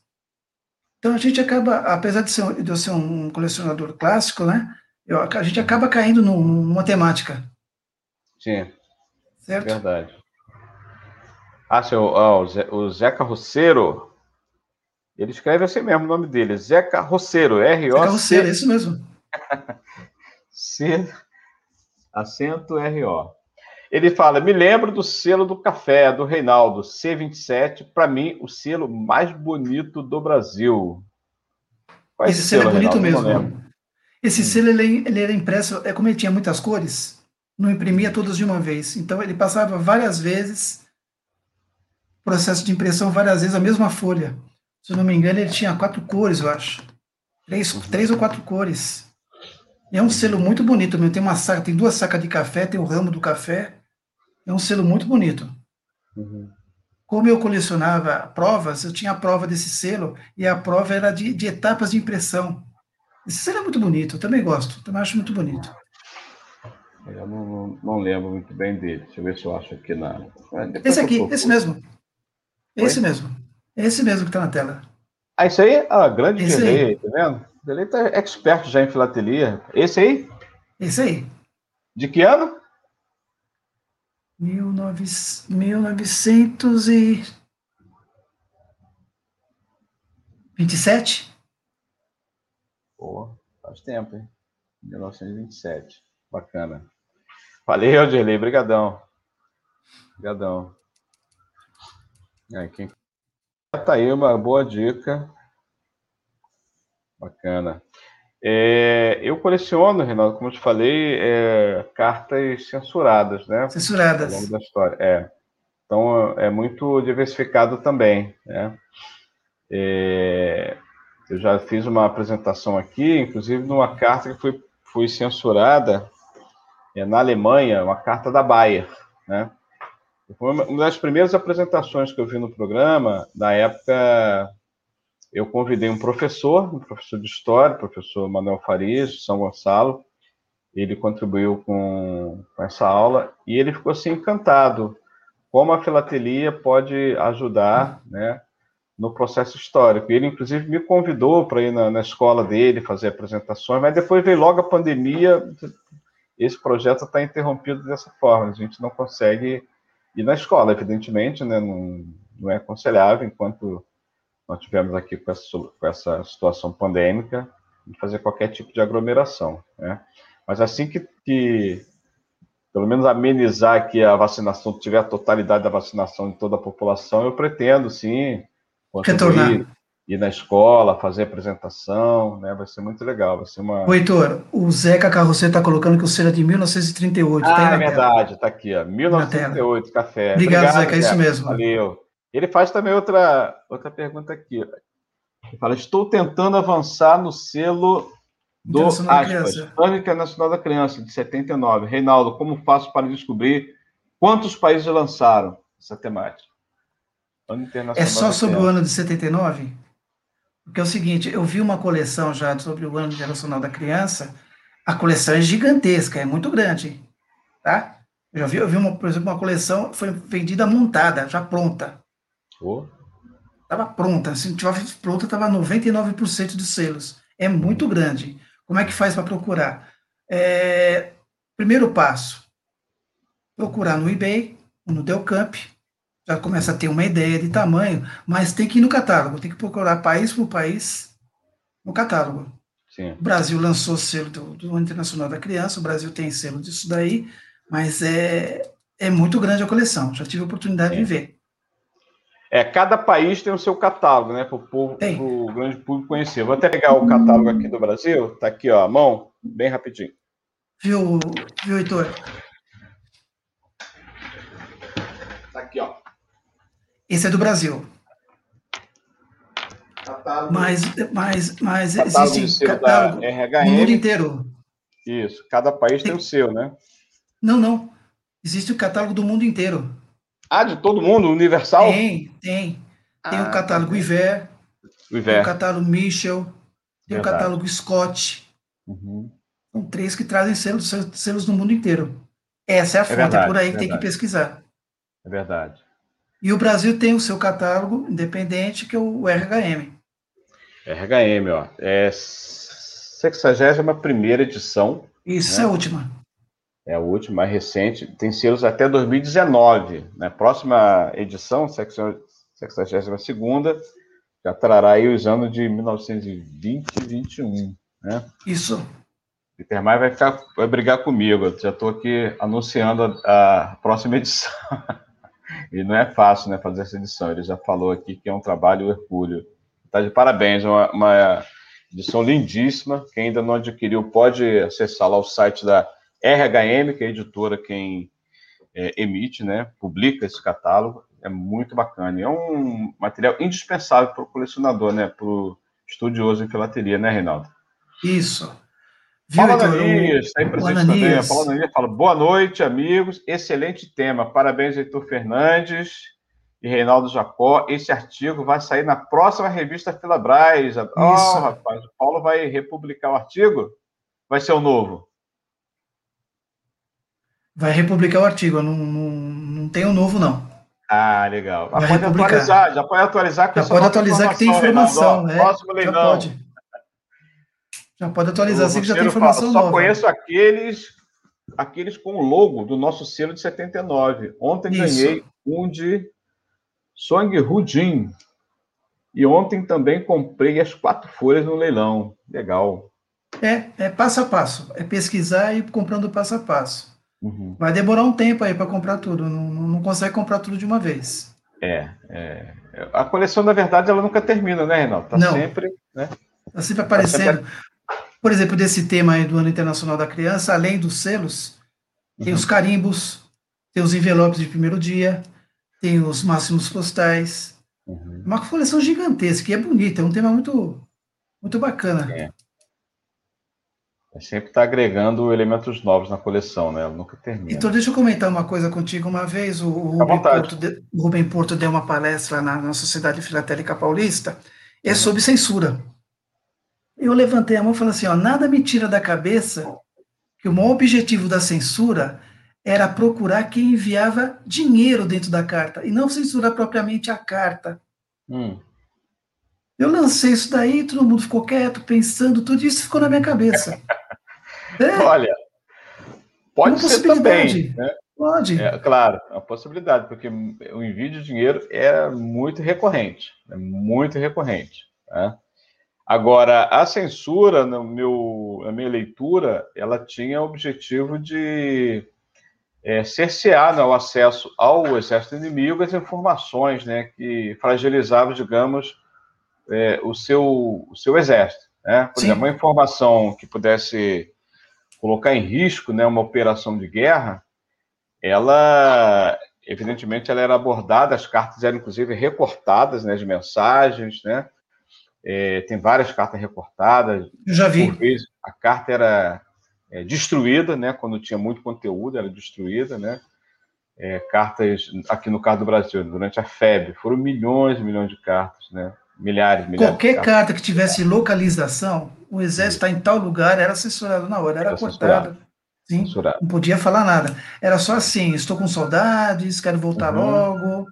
Então a gente acaba, apesar de, ser, de eu ser um colecionador clássico, né, eu, a gente acaba caindo numa temática. Sim. Certo? Verdade. Ah, seu, oh, o Zeca Rosseiro. Ele escreve assim mesmo o nome dele. Zeca Rosseiro, R-O. Zeca Rosseiro, isso mesmo. C, acento R-O. Ele fala: Me lembro do selo do café do Reinaldo, C27, para mim, o selo mais bonito do Brasil. Qual é esse, selo, é bonito Reinaldo? mesmo. Esse hum. selo ele, ele era impresso, é como ele tinha muitas cores, não imprimia todas de uma vez. Então ele passava várias vezes processo de impressão várias vezes a mesma folha. Se eu não me engano, ele tinha quatro cores, eu acho. Três, três ou quatro cores. É um selo muito bonito mesmo. Tem uma saca, tem duas sacas de café, tem o ramo do café. É um selo muito bonito. Uhum. Como eu colecionava provas, eu tinha a prova desse selo e a prova era de, de etapas de impressão. Esse selo é muito bonito, eu também gosto, também acho muito bonito. Eu não, não, não lembro muito bem dele. Deixa eu ver se eu acho aqui na. Esse aqui, esse mesmo. Esse Oi? mesmo. Esse mesmo que está na tela. Ah, isso aí? Ah, grande esse delay, tá vendo? Delay tá expert já em filatelia. Esse aí? Esse aí. De que ano? 1927. Pô, faz tempo, hein? 1927. Bacana. Valeu, Dirley. Obrigadão. Obrigadão. É, quem... Tá aí uma boa dica. Bacana. É, eu coleciono, Renato, como eu te falei, é, cartas censuradas, né? Censuradas. Ao longo da história. É. Então, é muito diversificado também, né? É, eu já fiz uma apresentação aqui, inclusive numa carta que foi, foi censurada é, na Alemanha, uma carta da Bayer, né? Foi uma das primeiras apresentações que eu vi no programa. Na época, eu convidei um professor, um professor de história, professor Manuel Farias, de São Gonçalo. Ele contribuiu com, com essa aula e ele ficou assim encantado como a filatelia pode ajudar, né, no processo histórico. Ele, inclusive, me convidou para ir na, na, escola dele fazer apresentações, mas depois veio logo a pandemia. Esse projeto está interrompido dessa forma. A gente não consegue e na escola, evidentemente, né, não, não é aconselhável, enquanto nós tivemos aqui com essa, com essa situação pandêmica, de fazer qualquer tipo de aglomeração. Né? Mas assim que, que, pelo menos, amenizar aqui a vacinação, tiver a totalidade da vacinação de toda a população, eu pretendo, sim, retornar ir na escola, fazer apresentação, né? Vai ser muito legal, vai ser uma... O Heitor, o Zeca Carroceiro está colocando que o selo é de 1938. Ah, tá é verdade, está aqui, ó, 1938, café. Obrigado, Obrigado Zeca, é isso mesmo. Valeu. Ele faz também outra, outra pergunta aqui. Ele fala, estou tentando avançar no selo do Plano Internacional da Criança, de 79. Reinaldo, como faço para descobrir quantos países lançaram essa temática? é só sobre o ano de 79? Porque é o seguinte, eu vi uma coleção já sobre o Ano Internacional da Criança, a coleção é gigantesca, é muito grande, tá? Eu já vi, eu vi uma, por exemplo, uma coleção foi vendida montada, já pronta. Oh. Tava pronta, se tivesse pronta, tava 99% dos selos. É muito grande. Como é que faz para procurar? É, primeiro passo, procurar no eBay, no Delcamp, já começa a ter uma ideia de tamanho, mas tem que ir no catálogo, tem que procurar país por país no catálogo. Sim. O Brasil lançou o selo do, do Internacional da Criança, o Brasil tem selo disso daí, mas é, é muito grande a coleção, já tive a oportunidade Sim. de ver. É, cada país tem o seu catálogo, né, para o grande público conhecer. Vou até pegar o catálogo aqui do Brasil, tá aqui, ó, a mão, bem rapidinho. Viu, viu, Heitor? Tá aqui, ó. Esse é do Brasil. Catálogo. Mas, mas, mas catálogo existe catálogo RHM, no mundo inteiro. Isso, cada país tem, tem o seu, né? Não, não. Existe o catálogo do mundo inteiro. Ah, de todo mundo, universal? Tem, tem. Tem ah, o catálogo Iver, o Iver. tem o catálogo Michel, tem Verdade. o catálogo Scott. Uhum. São três que trazem selos, selos no mundo inteiro. Essa é a é fonte, é, verdade, é por aí que tem que pesquisar. É verdade. E o Brasil tem o seu catálogo independente, que é o RHM. RHM, ó. É 61 edição. Isso, né? é a última. É a última, mais recente. Tem selos até 2019. Né? Próxima edição, 62 já trará aí os anos de 1920 e 21. Né? Isso. Peter Maia vai, ficar, vai brigar comigo. já estou aqui anunciando a, a próxima edição. e não é fácil né, fazer essa edição. Ele já falou aqui que é um trabalho hercúleo. Está de parabéns, uma, uma edição lindíssima. Quem ainda não adquiriu pode acessar lá o site da RHM, que é a editora quem é, emite, né, publica esse catálogo. É muito bacana. É um material indispensável para o colecionador, né, para o estudioso em filateria, né, Reinaldo? Isso. Viu, Paulo Ananias, está aí presente também. Paulo Ananias fala, boa noite, amigos. Excelente tema. Parabéns, Heitor Fernandes e Reinaldo Jacó. Esse artigo vai sair na próxima revista Filabras. Isso. Oh, rapaz, o Paulo vai republicar o artigo? Vai ser o novo? Vai republicar o artigo, não, não, não tem um novo, não. Ah, legal. Vai pode republicar. atualizar, já pode atualizar. Já pode atualizar que tem informação, né? Próximo leilão. Já pode. Já pode atualizar, assim que já tem informação fala, só nova. Só conheço aqueles, aqueles com o logo do nosso selo de 79. Ontem Isso. ganhei um de Song Rudin. E ontem também comprei as quatro folhas no leilão. Legal. É, é passo a passo. É pesquisar e ir comprando passo a passo. Uhum. Vai demorar um tempo aí para comprar tudo, não, não consegue comprar tudo de uma vez. É, é, a coleção, na verdade, ela nunca termina, né, Renato? Tá não. sempre, né? Tá sempre aparecendo. Tá sempre... Por exemplo, desse tema aí do Ano Internacional da Criança, além dos selos, uhum. tem os carimbos, tem os envelopes de primeiro dia, tem os máximos postais. Uhum. Uma coleção gigantesca e é bonita, é um tema muito, muito bacana. É. É sempre está agregando elementos novos na coleção, né? Ela nunca termina. Então, deixa eu comentar uma coisa contigo. Uma vez o, o, Rubem, Porto, de, Rubem Porto deu uma palestra na, na Sociedade Filatélica Paulista, é uhum. sobre censura. Eu levantei a mão e falei assim: ó, nada me tira da cabeça que o maior objetivo da censura era procurar quem enviava dinheiro dentro da carta, e não censurar propriamente a carta. Hum. Eu lancei isso daí, todo mundo ficou quieto, pensando, tudo isso ficou na minha cabeça. É. Olha, pode ser também. Né? Pode. É, claro, é uma possibilidade, porque o envio de dinheiro é muito recorrente. É muito recorrente. Né? Agora, a censura, no meu, na minha leitura, ela tinha o objetivo de é, cercear né, o acesso ao exército inimigo as informações né, que fragilizavam, digamos, é, o, seu, o seu exército. Né? Por Sim. exemplo, uma informação que pudesse colocar em risco né, uma operação de guerra, ela, evidentemente, ela era abordada, as cartas eram, inclusive, recortadas, né, de mensagens, né? É, tem várias cartas recortadas. Eu já vi. Por vezes, a carta era é, destruída, né? Quando tinha muito conteúdo, era destruída, né? É, cartas, aqui no caso do Brasil, durante a FEB, foram milhões e milhões de cartas, né? Milhares, milhares. Qualquer carta que tivesse localização, o exército está em tal lugar, era censurado na hora, era, era cortado. Sim, censurado. não podia falar nada. Era só assim: estou com saudades, quero voltar uhum. logo.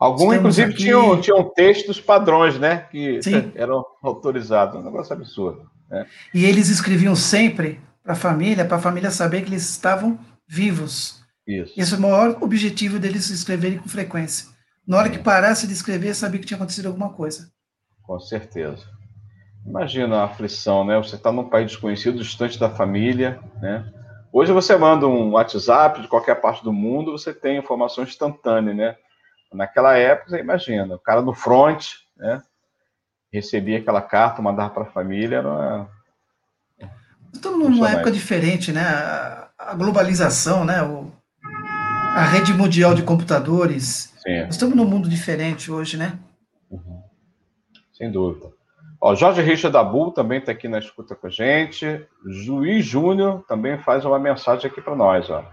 Alguns, inclusive, tinham, tinham textos padrões, né? Que Sim. eram autorizados. Um negócio absurdo. Né? E eles escreviam sempre para a família, para a família saber que eles estavam vivos. Isso. Esse é o maior objetivo deles escreverem com frequência. Na hora que parasse de escrever, sabia que tinha acontecido alguma coisa. Com certeza. Imagina a aflição, né? Você está num país desconhecido, distante da família, né? Hoje você manda um WhatsApp de qualquer parte do mundo, você tem informação instantânea, né? Naquela época, você imagina, o cara no front, né? Recebia aquela carta, mandava para a família, era uma... Estamos numa época diferente, né? A globalização, né? O, a rede mundial de computadores. Sim. Estamos num mundo diferente hoje, né? Uhum. Sem dúvida. Ó, Jorge Richard Dabu também está aqui na escuta com a gente. Juiz Júnior também faz uma mensagem aqui para nós. Ó.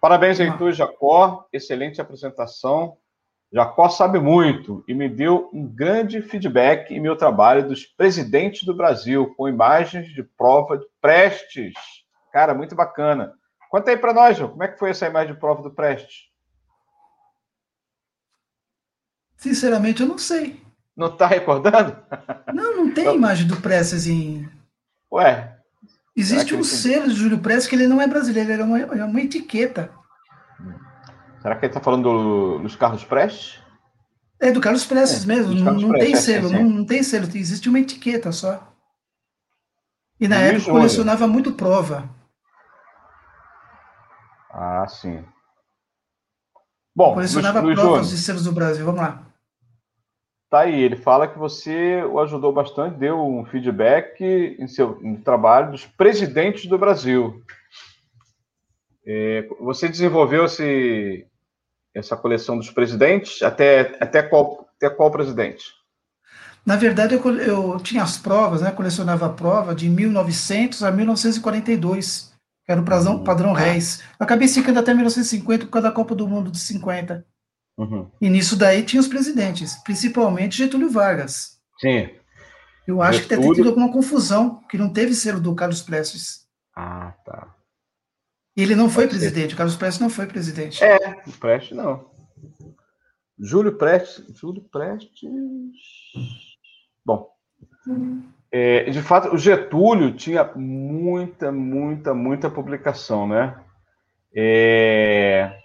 Parabéns, Heitor Jacó. Excelente apresentação. Jacó sabe muito e me deu um grande feedback em meu trabalho dos presidentes do Brasil, com imagens de prova de Prestes. Cara, muito bacana. Conta aí para nós, João, como é que foi essa imagem de prova do Prestes? Sinceramente, eu não sei. Não está recordando? Não, não tem eu... imagem do Prestes em. Ué. Existe um de Júlio Prestes que ele não é brasileiro, ele é uma, é uma etiqueta. Será que ele está falando do Luiz Carlos Prestes? É, do Carlos Prestes é, mesmo. Não, não Prestes, tem selo, é, não, não, tem selo, existe uma etiqueta só. E na época colecionava muito prova. Ah, sim. Bom, colecionava Luiz, provas Luiz de selos do Brasil. Vamos lá. Tá aí, ele fala que você o ajudou bastante, deu um feedback em seu no trabalho dos presidentes do Brasil. É, você desenvolveu esse, essa coleção dos presidentes? Até, até, qual, até qual presidente? Na verdade, eu, eu tinha as provas, né? colecionava a prova de 1900 a 1942, que era o padrão, uhum. padrão Reis. Eu acabei ficando até 1950 por causa da Copa do Mundo de 50. Uhum. E nisso daí tinha os presidentes, principalmente Getúlio Vargas. Sim. Eu acho Getúlio... que deve ter tido alguma confusão, que não teve selo do Carlos Prestes. Ah, tá. E ele não foi presidente, o Carlos Prestes não foi presidente. É, o Prestes não. Júlio Prestes. Júlio Prestes. Bom. É, de fato, o Getúlio tinha muita, muita, muita publicação, né? É,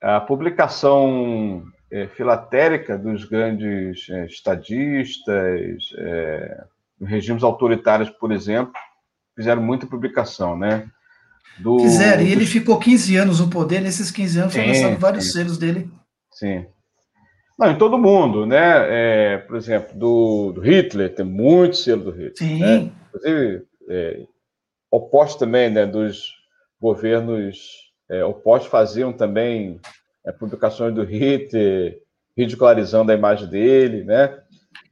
a publicação é, filatérica dos grandes é, estadistas, é, regimes autoritários, por exemplo, fizeram muita publicação, né? Do, Fizeram, e ele ficou 15 anos no poder, nesses 15 anos foram lançados vários selos dele. Sim. Não, em todo mundo, né? É, por exemplo, do, do, Hitler, tem muito selo do Hitler. Sim. Né? Inclusive, é, oposto também, né, dos governos é, opostos faziam também é, publicações do Hitler, ridicularizando a imagem dele, né?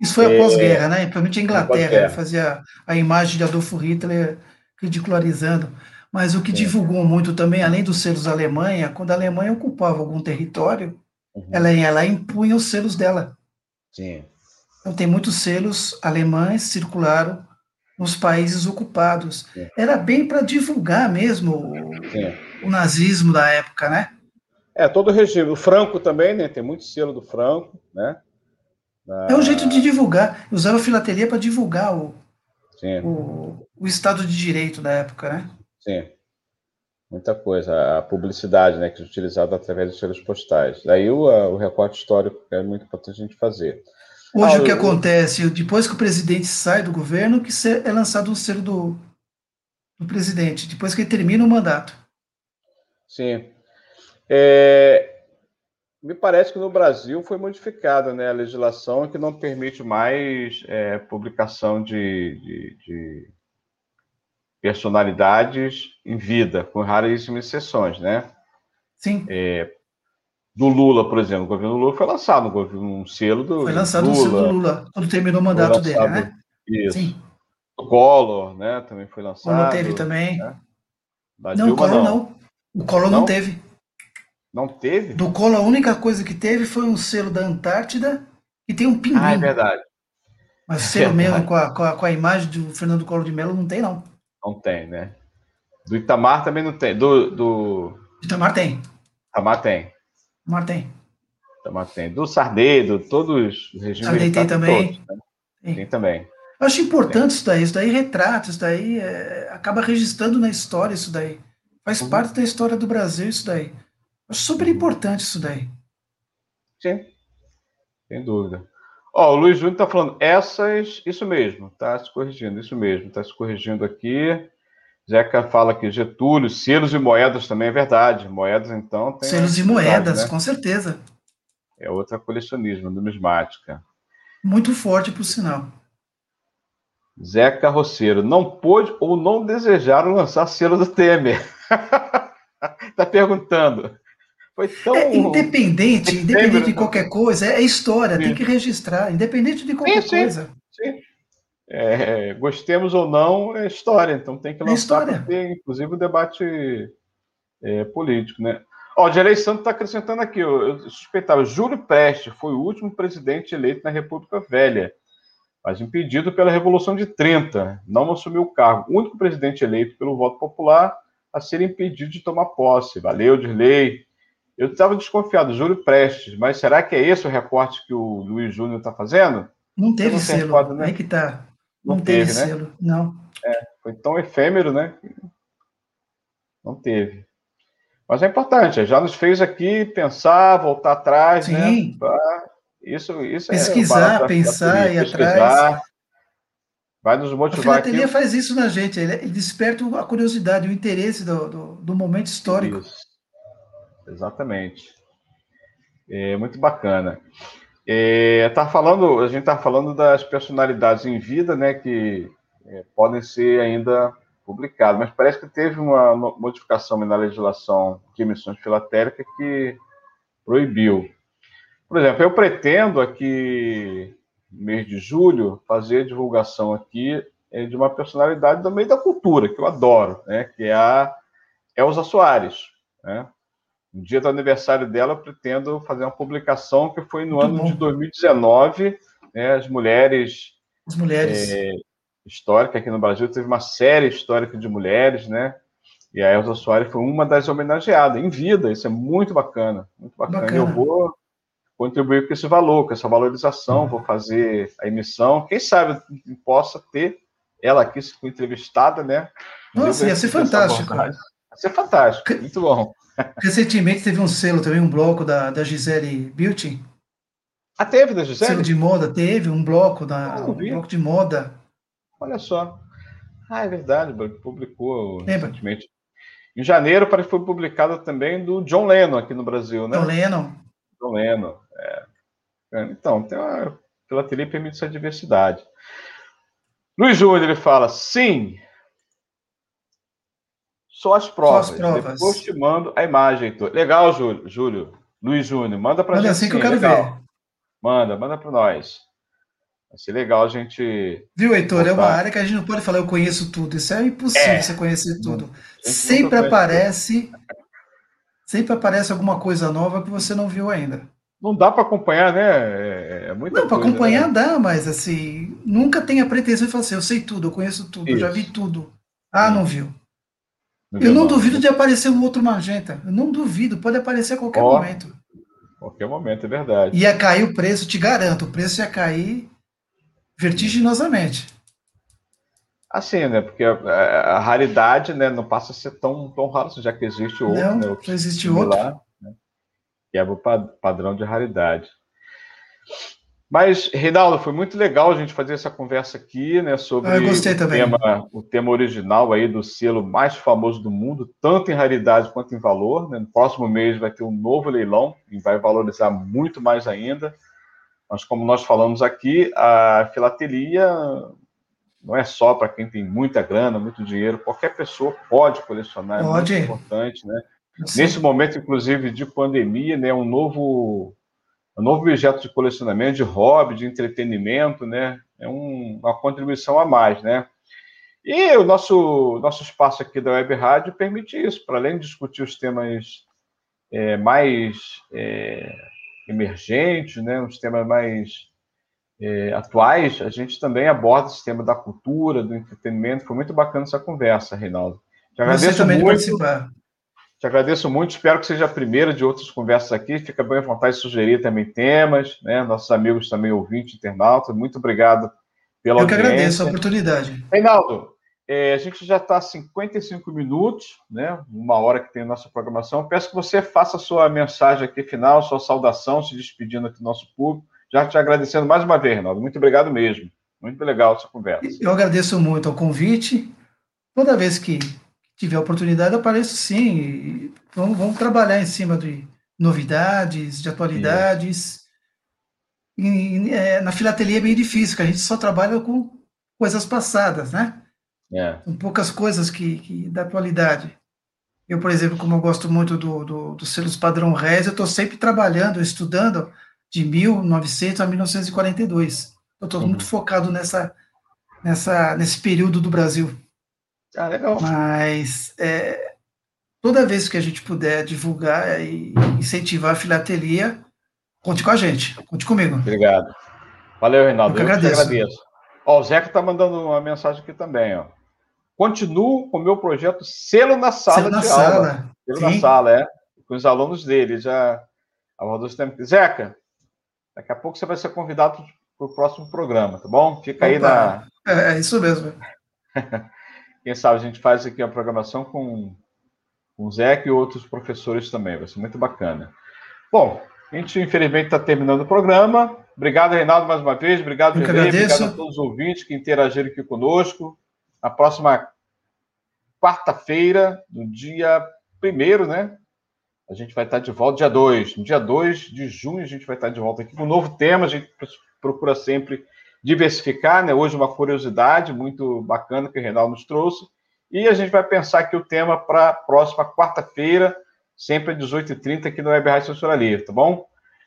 Isso foi após é, guerra, né? Principalmente a Inglaterra, fazia a imagem de Adolfo Hitler ridicularizando. Mas o que Sim. divulgou muito também, além dos selos da Alemanha, quando a Alemanha ocupava algum território, uhum. ela, ela impunha os selos dela. Sim. Então tem muitos selos alemães circularam nos países ocupados. Sim. Era bem para divulgar mesmo o, o, nazismo da época, né? É, todo o regime. O Franco também, né? Tem muito selo do Franco, né? É um jeito de divulgar. Usaram a filatelia para divulgar o, o, o Estado de Direito da época, né? Sim. Muita coisa. A publicidade, né, que é utilizada através dos selos postais. Daí o, o recorte histórico é muito importante a gente fazer. Hoje ah, o que eu... acontece, depois que o presidente sai do governo, que é lançado um selo do, do presidente, depois que ele termina o mandato. Sim. É, me parece que no Brasil foi modificada né, a legislação que não permite mais é, publicação de, de, de personalidades em vida, com raríssimas exceções, né? Sim. É, do Lula, por exemplo, o governo Lula foi lançado um selo do Foi lançado Lula, um selo do Lula, quando terminou o mandato dele, né? Isso. Sim. O Collor, né, também foi lançado. Collor teve também. Né? não, o Collor não. O Collor não? não teve. Não teve? Do Collor, a única coisa que teve foi um selo da Antártida e tem um pinguim. Ah, é verdade. Mas é selo mesmo com a, com, a, com a imagem do Fernando Collor de Mello não tem, não. Não tem, né? Do Itamar também não tem. Do, do... Itamar tem. Itamar tem. Itamar tem. Itamar tem. Do Sardedo, todos os regimes Sardei tem também. Todos, né? tem. tem. também. Eu acho importante tem. isso daí. Isso daí retrata, isso daí é, acaba registrando na história isso daí. Faz uhum. parte da história do Brasil isso daí. Eu acho super importante isso daí. Sim, sem dúvida. Ó, o Luiz Júnior está falando, essas, isso mesmo, está se corrigindo, isso mesmo, está se corrigindo aqui. Zeca fala que Getúlio, selos e moedas também é verdade. Moedas, então, tem. Selos e moedas, né? com certeza. É outra colecionismo, numismática. Muito forte, por sinal. Zé Carroceiro, não pôde ou não desejaram lançar selo do Temer. Está perguntando. Foi tão. É, independente, independente de qualquer coisa, é história, sim. tem que registrar, independente de qualquer sim, sim, coisa. Sim. É, gostemos ou não, é história, então tem que é lançar é ter, inclusive, o debate é, político, né? Ó, o Direi Santo está acrescentando aqui, eu, eu suspeitava, Júlio Prestes foi o último presidente eleito na República Velha, mas impedido pela Revolução de 30, não assumiu o cargo. O único presidente eleito pelo voto popular a ser impedido de tomar posse. Valeu, Dirley. Eu estava desconfiado, Júlio Prestes, mas será que é esse o recorte que o Luiz Júnior está fazendo? Não teve selo, recorte, né? aí que tá. Não, não teve, teve né? selo, não. É, foi tão efêmero, né? Não teve. Mas é importante, já nos fez aqui pensar, voltar atrás, né? Sim. né? Isso, isso é pesquisar, é pensar e atrás. Vai nos motivar. A filatelia faz isso na gente, ele, ele desperta a curiosidade, o interesse do, do, do momento histórico. Isso. Exatamente. É muito bacana. É, tá falando, a gente está falando das personalidades em vida, né, que é, podem ser ainda publicadas, mas parece que teve uma modificação na legislação de emissões filatéricas que proibiu. Por exemplo, eu pretendo aqui, mês de julho, fazer divulgação aqui é, de uma personalidade do meio da cultura, que eu adoro, né, que é a Elza Soares, né? No dia do aniversário dela, eu pretendo fazer uma publicação que foi no Muito ano bom. de 2019, né, as mulheres. As mulheres. É, histórica aqui no Brasil, teve uma série histórica de mulheres, né? E a Elza Soares foi uma das homenageadas, em vida, isso é muito bacana, muito bacana. bacana. Eu vou contribuir com esse valor, com essa valorização, uhum. vou fazer a emissão, quem sabe possa ter ela aqui entrevistada, né? Nossa, ia ser fantástico. Ia ser fantástico, muito bom. Recentemente teve um selo também, um bloco da, da Gisele Beauty. Ah, teve da Gisele? Selo de moda, teve um bloco, da, ah, um bloco de moda. Olha só. Ah, é verdade, publicou Lembra? recentemente. Em janeiro parece que foi publicado também do John Lennon aqui no Brasil, né? John Lennon. John Lennon, é. Então, tem uma filatelia permite essa diversidade. Luiz Júnior, ele fala, sim, só as provas. Só as provas. Depois te mando a imagem, Heitor. Legal, Júlio. Júlio. Luiz Júnior, manda manda gente. assim que eu quero legal. ver. Manda, manda para nós. Vai ser legal a gente. Viu, Heitor? É uma área que a gente não pode falar, eu conheço tudo. Isso é impossível é. você conhecer tudo. Sempre aparece. Sempre aparece alguma coisa nova que você não viu ainda. Não dá para acompanhar, né? É, é muita não, para acompanhar né? dá, mas assim, nunca tem a pretensão de falar assim, eu sei tudo, eu conheço tudo, Isso. eu já vi tudo. Ah, não viu. Eu não duvido de aparecer um outro magenta. Eu não duvido, pode aparecer a qualquer oh, momento. Qualquer momento, é verdade. Ia cair o preço, te garanto, o preço ia cair vertiginosamente. Assim, né? Porque a, a, a raridade né, não passa a ser tão, tão raro, já que existe outro. Não, né, outro existe outro. Né, quebra o padrão de raridade. Mas, Reinaldo, foi muito legal a gente fazer essa conversa aqui, né, sobre ah, o, tema, o tema original aí do selo mais famoso do mundo, tanto em raridade quanto em valor. Né? No próximo mês vai ter um novo leilão e vai valorizar muito mais ainda. Mas, como nós falamos aqui, a filatelia não é só para quem tem muita grana, muito dinheiro, qualquer pessoa pode colecionar, pode. é muito importante, né? Sim. Nesse momento, inclusive, de pandemia, né, um novo um novo objeto de colecionamento, de hobby, de entretenimento, né? É um, uma contribuição a mais, né? E o nosso, nosso espaço aqui da Web Rádio permite isso, para além de discutir os temas é, mais é, emergentes, né, os temas mais é, atuais, a gente também aborda esse tema da cultura, do entretenimento. Foi muito bacana essa conversa, Reinaldo. Te agradeço muito. participar. Te agradeço muito, espero que seja a primeira de outras conversas aqui. Fica bem à vontade de sugerir também temas, né? Nossos amigos também ouvintes, internautas. Muito obrigado pela Eu que agradeço a oportunidade. Reinaldo, é, a gente já está a 55 minutos, né? Uma hora que tem a nossa programação. Peço que você faça a sua mensagem aqui final, sua saudação, se despedindo aqui do nosso público. Já te agradecendo mais uma vez, Reinaldo. Muito obrigado mesmo. Muito legal essa conversa. Eu agradeço muito o convite. Toda vez que tiver oportunidade, eu apareço sim. Vamos, vamos trabalhar em cima de novidades, de atualidades. E, é, na filatelia é bem difícil, que a gente só trabalha com coisas passadas, né? É. São poucas coisas que, que da atualidade. Eu, por exemplo, como eu gosto muito do, do, dos selos padrão RES, eu estou sempre trabalhando, estudando de 1900 a 1942. Eu estou uhum. muito focado nessa, nessa, nesse período do Brasil. Ah, legal. Mas é, toda vez que a gente puder divulgar e incentivar a filatelia, conte com a gente, conte comigo. Obrigado. Valeu, Reinaldo. Eu, eu agradeço. agradeço. Ó, o Zeca está mandando uma mensagem aqui também, ó. Continuo com o meu projeto Selo na Sala Selo na de sala. aula. Selo Sim. na sala, é. Com os alunos dele. Já abordou esse tempo. Zeca, daqui a pouco você vai ser convidado para o próximo programa, tá bom? Fica aí na. É, é isso mesmo. Quem sabe a gente faz aqui a programação com, com o Zeca e outros professores também. Vai ser muito bacana. Bom, a gente infelizmente está terminando o programa. Obrigado, Reinaldo, mais uma vez. Obrigado, Gerê. Obrigado a todos os ouvintes que interagiram aqui conosco. Na próxima quarta-feira, no dia primeiro, né? A gente vai estar de volta dia 2. No dia 2 de junho, a gente vai estar de volta aqui com um novo tema. A gente procura sempre diversificar, né? Hoje, uma curiosidade muito bacana que o Reinaldo nos trouxe. E a gente vai pensar aqui o tema para a próxima quarta-feira, sempre às 18h30, aqui no Web Rádio Censura Livre, tá bom?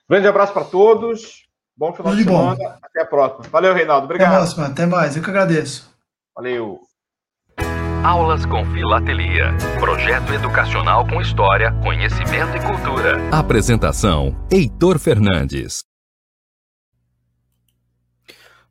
Grande abraço para todos. Bom final Tudo de semana. Bom. Até a próxima. Valeu, Reinaldo. Obrigado. Até a próxima. Até mais. Eu que agradeço. Valeu. Aulas com Filatelia. Projeto educacional com história, conhecimento e cultura. Apresentação: Heitor Fernandes.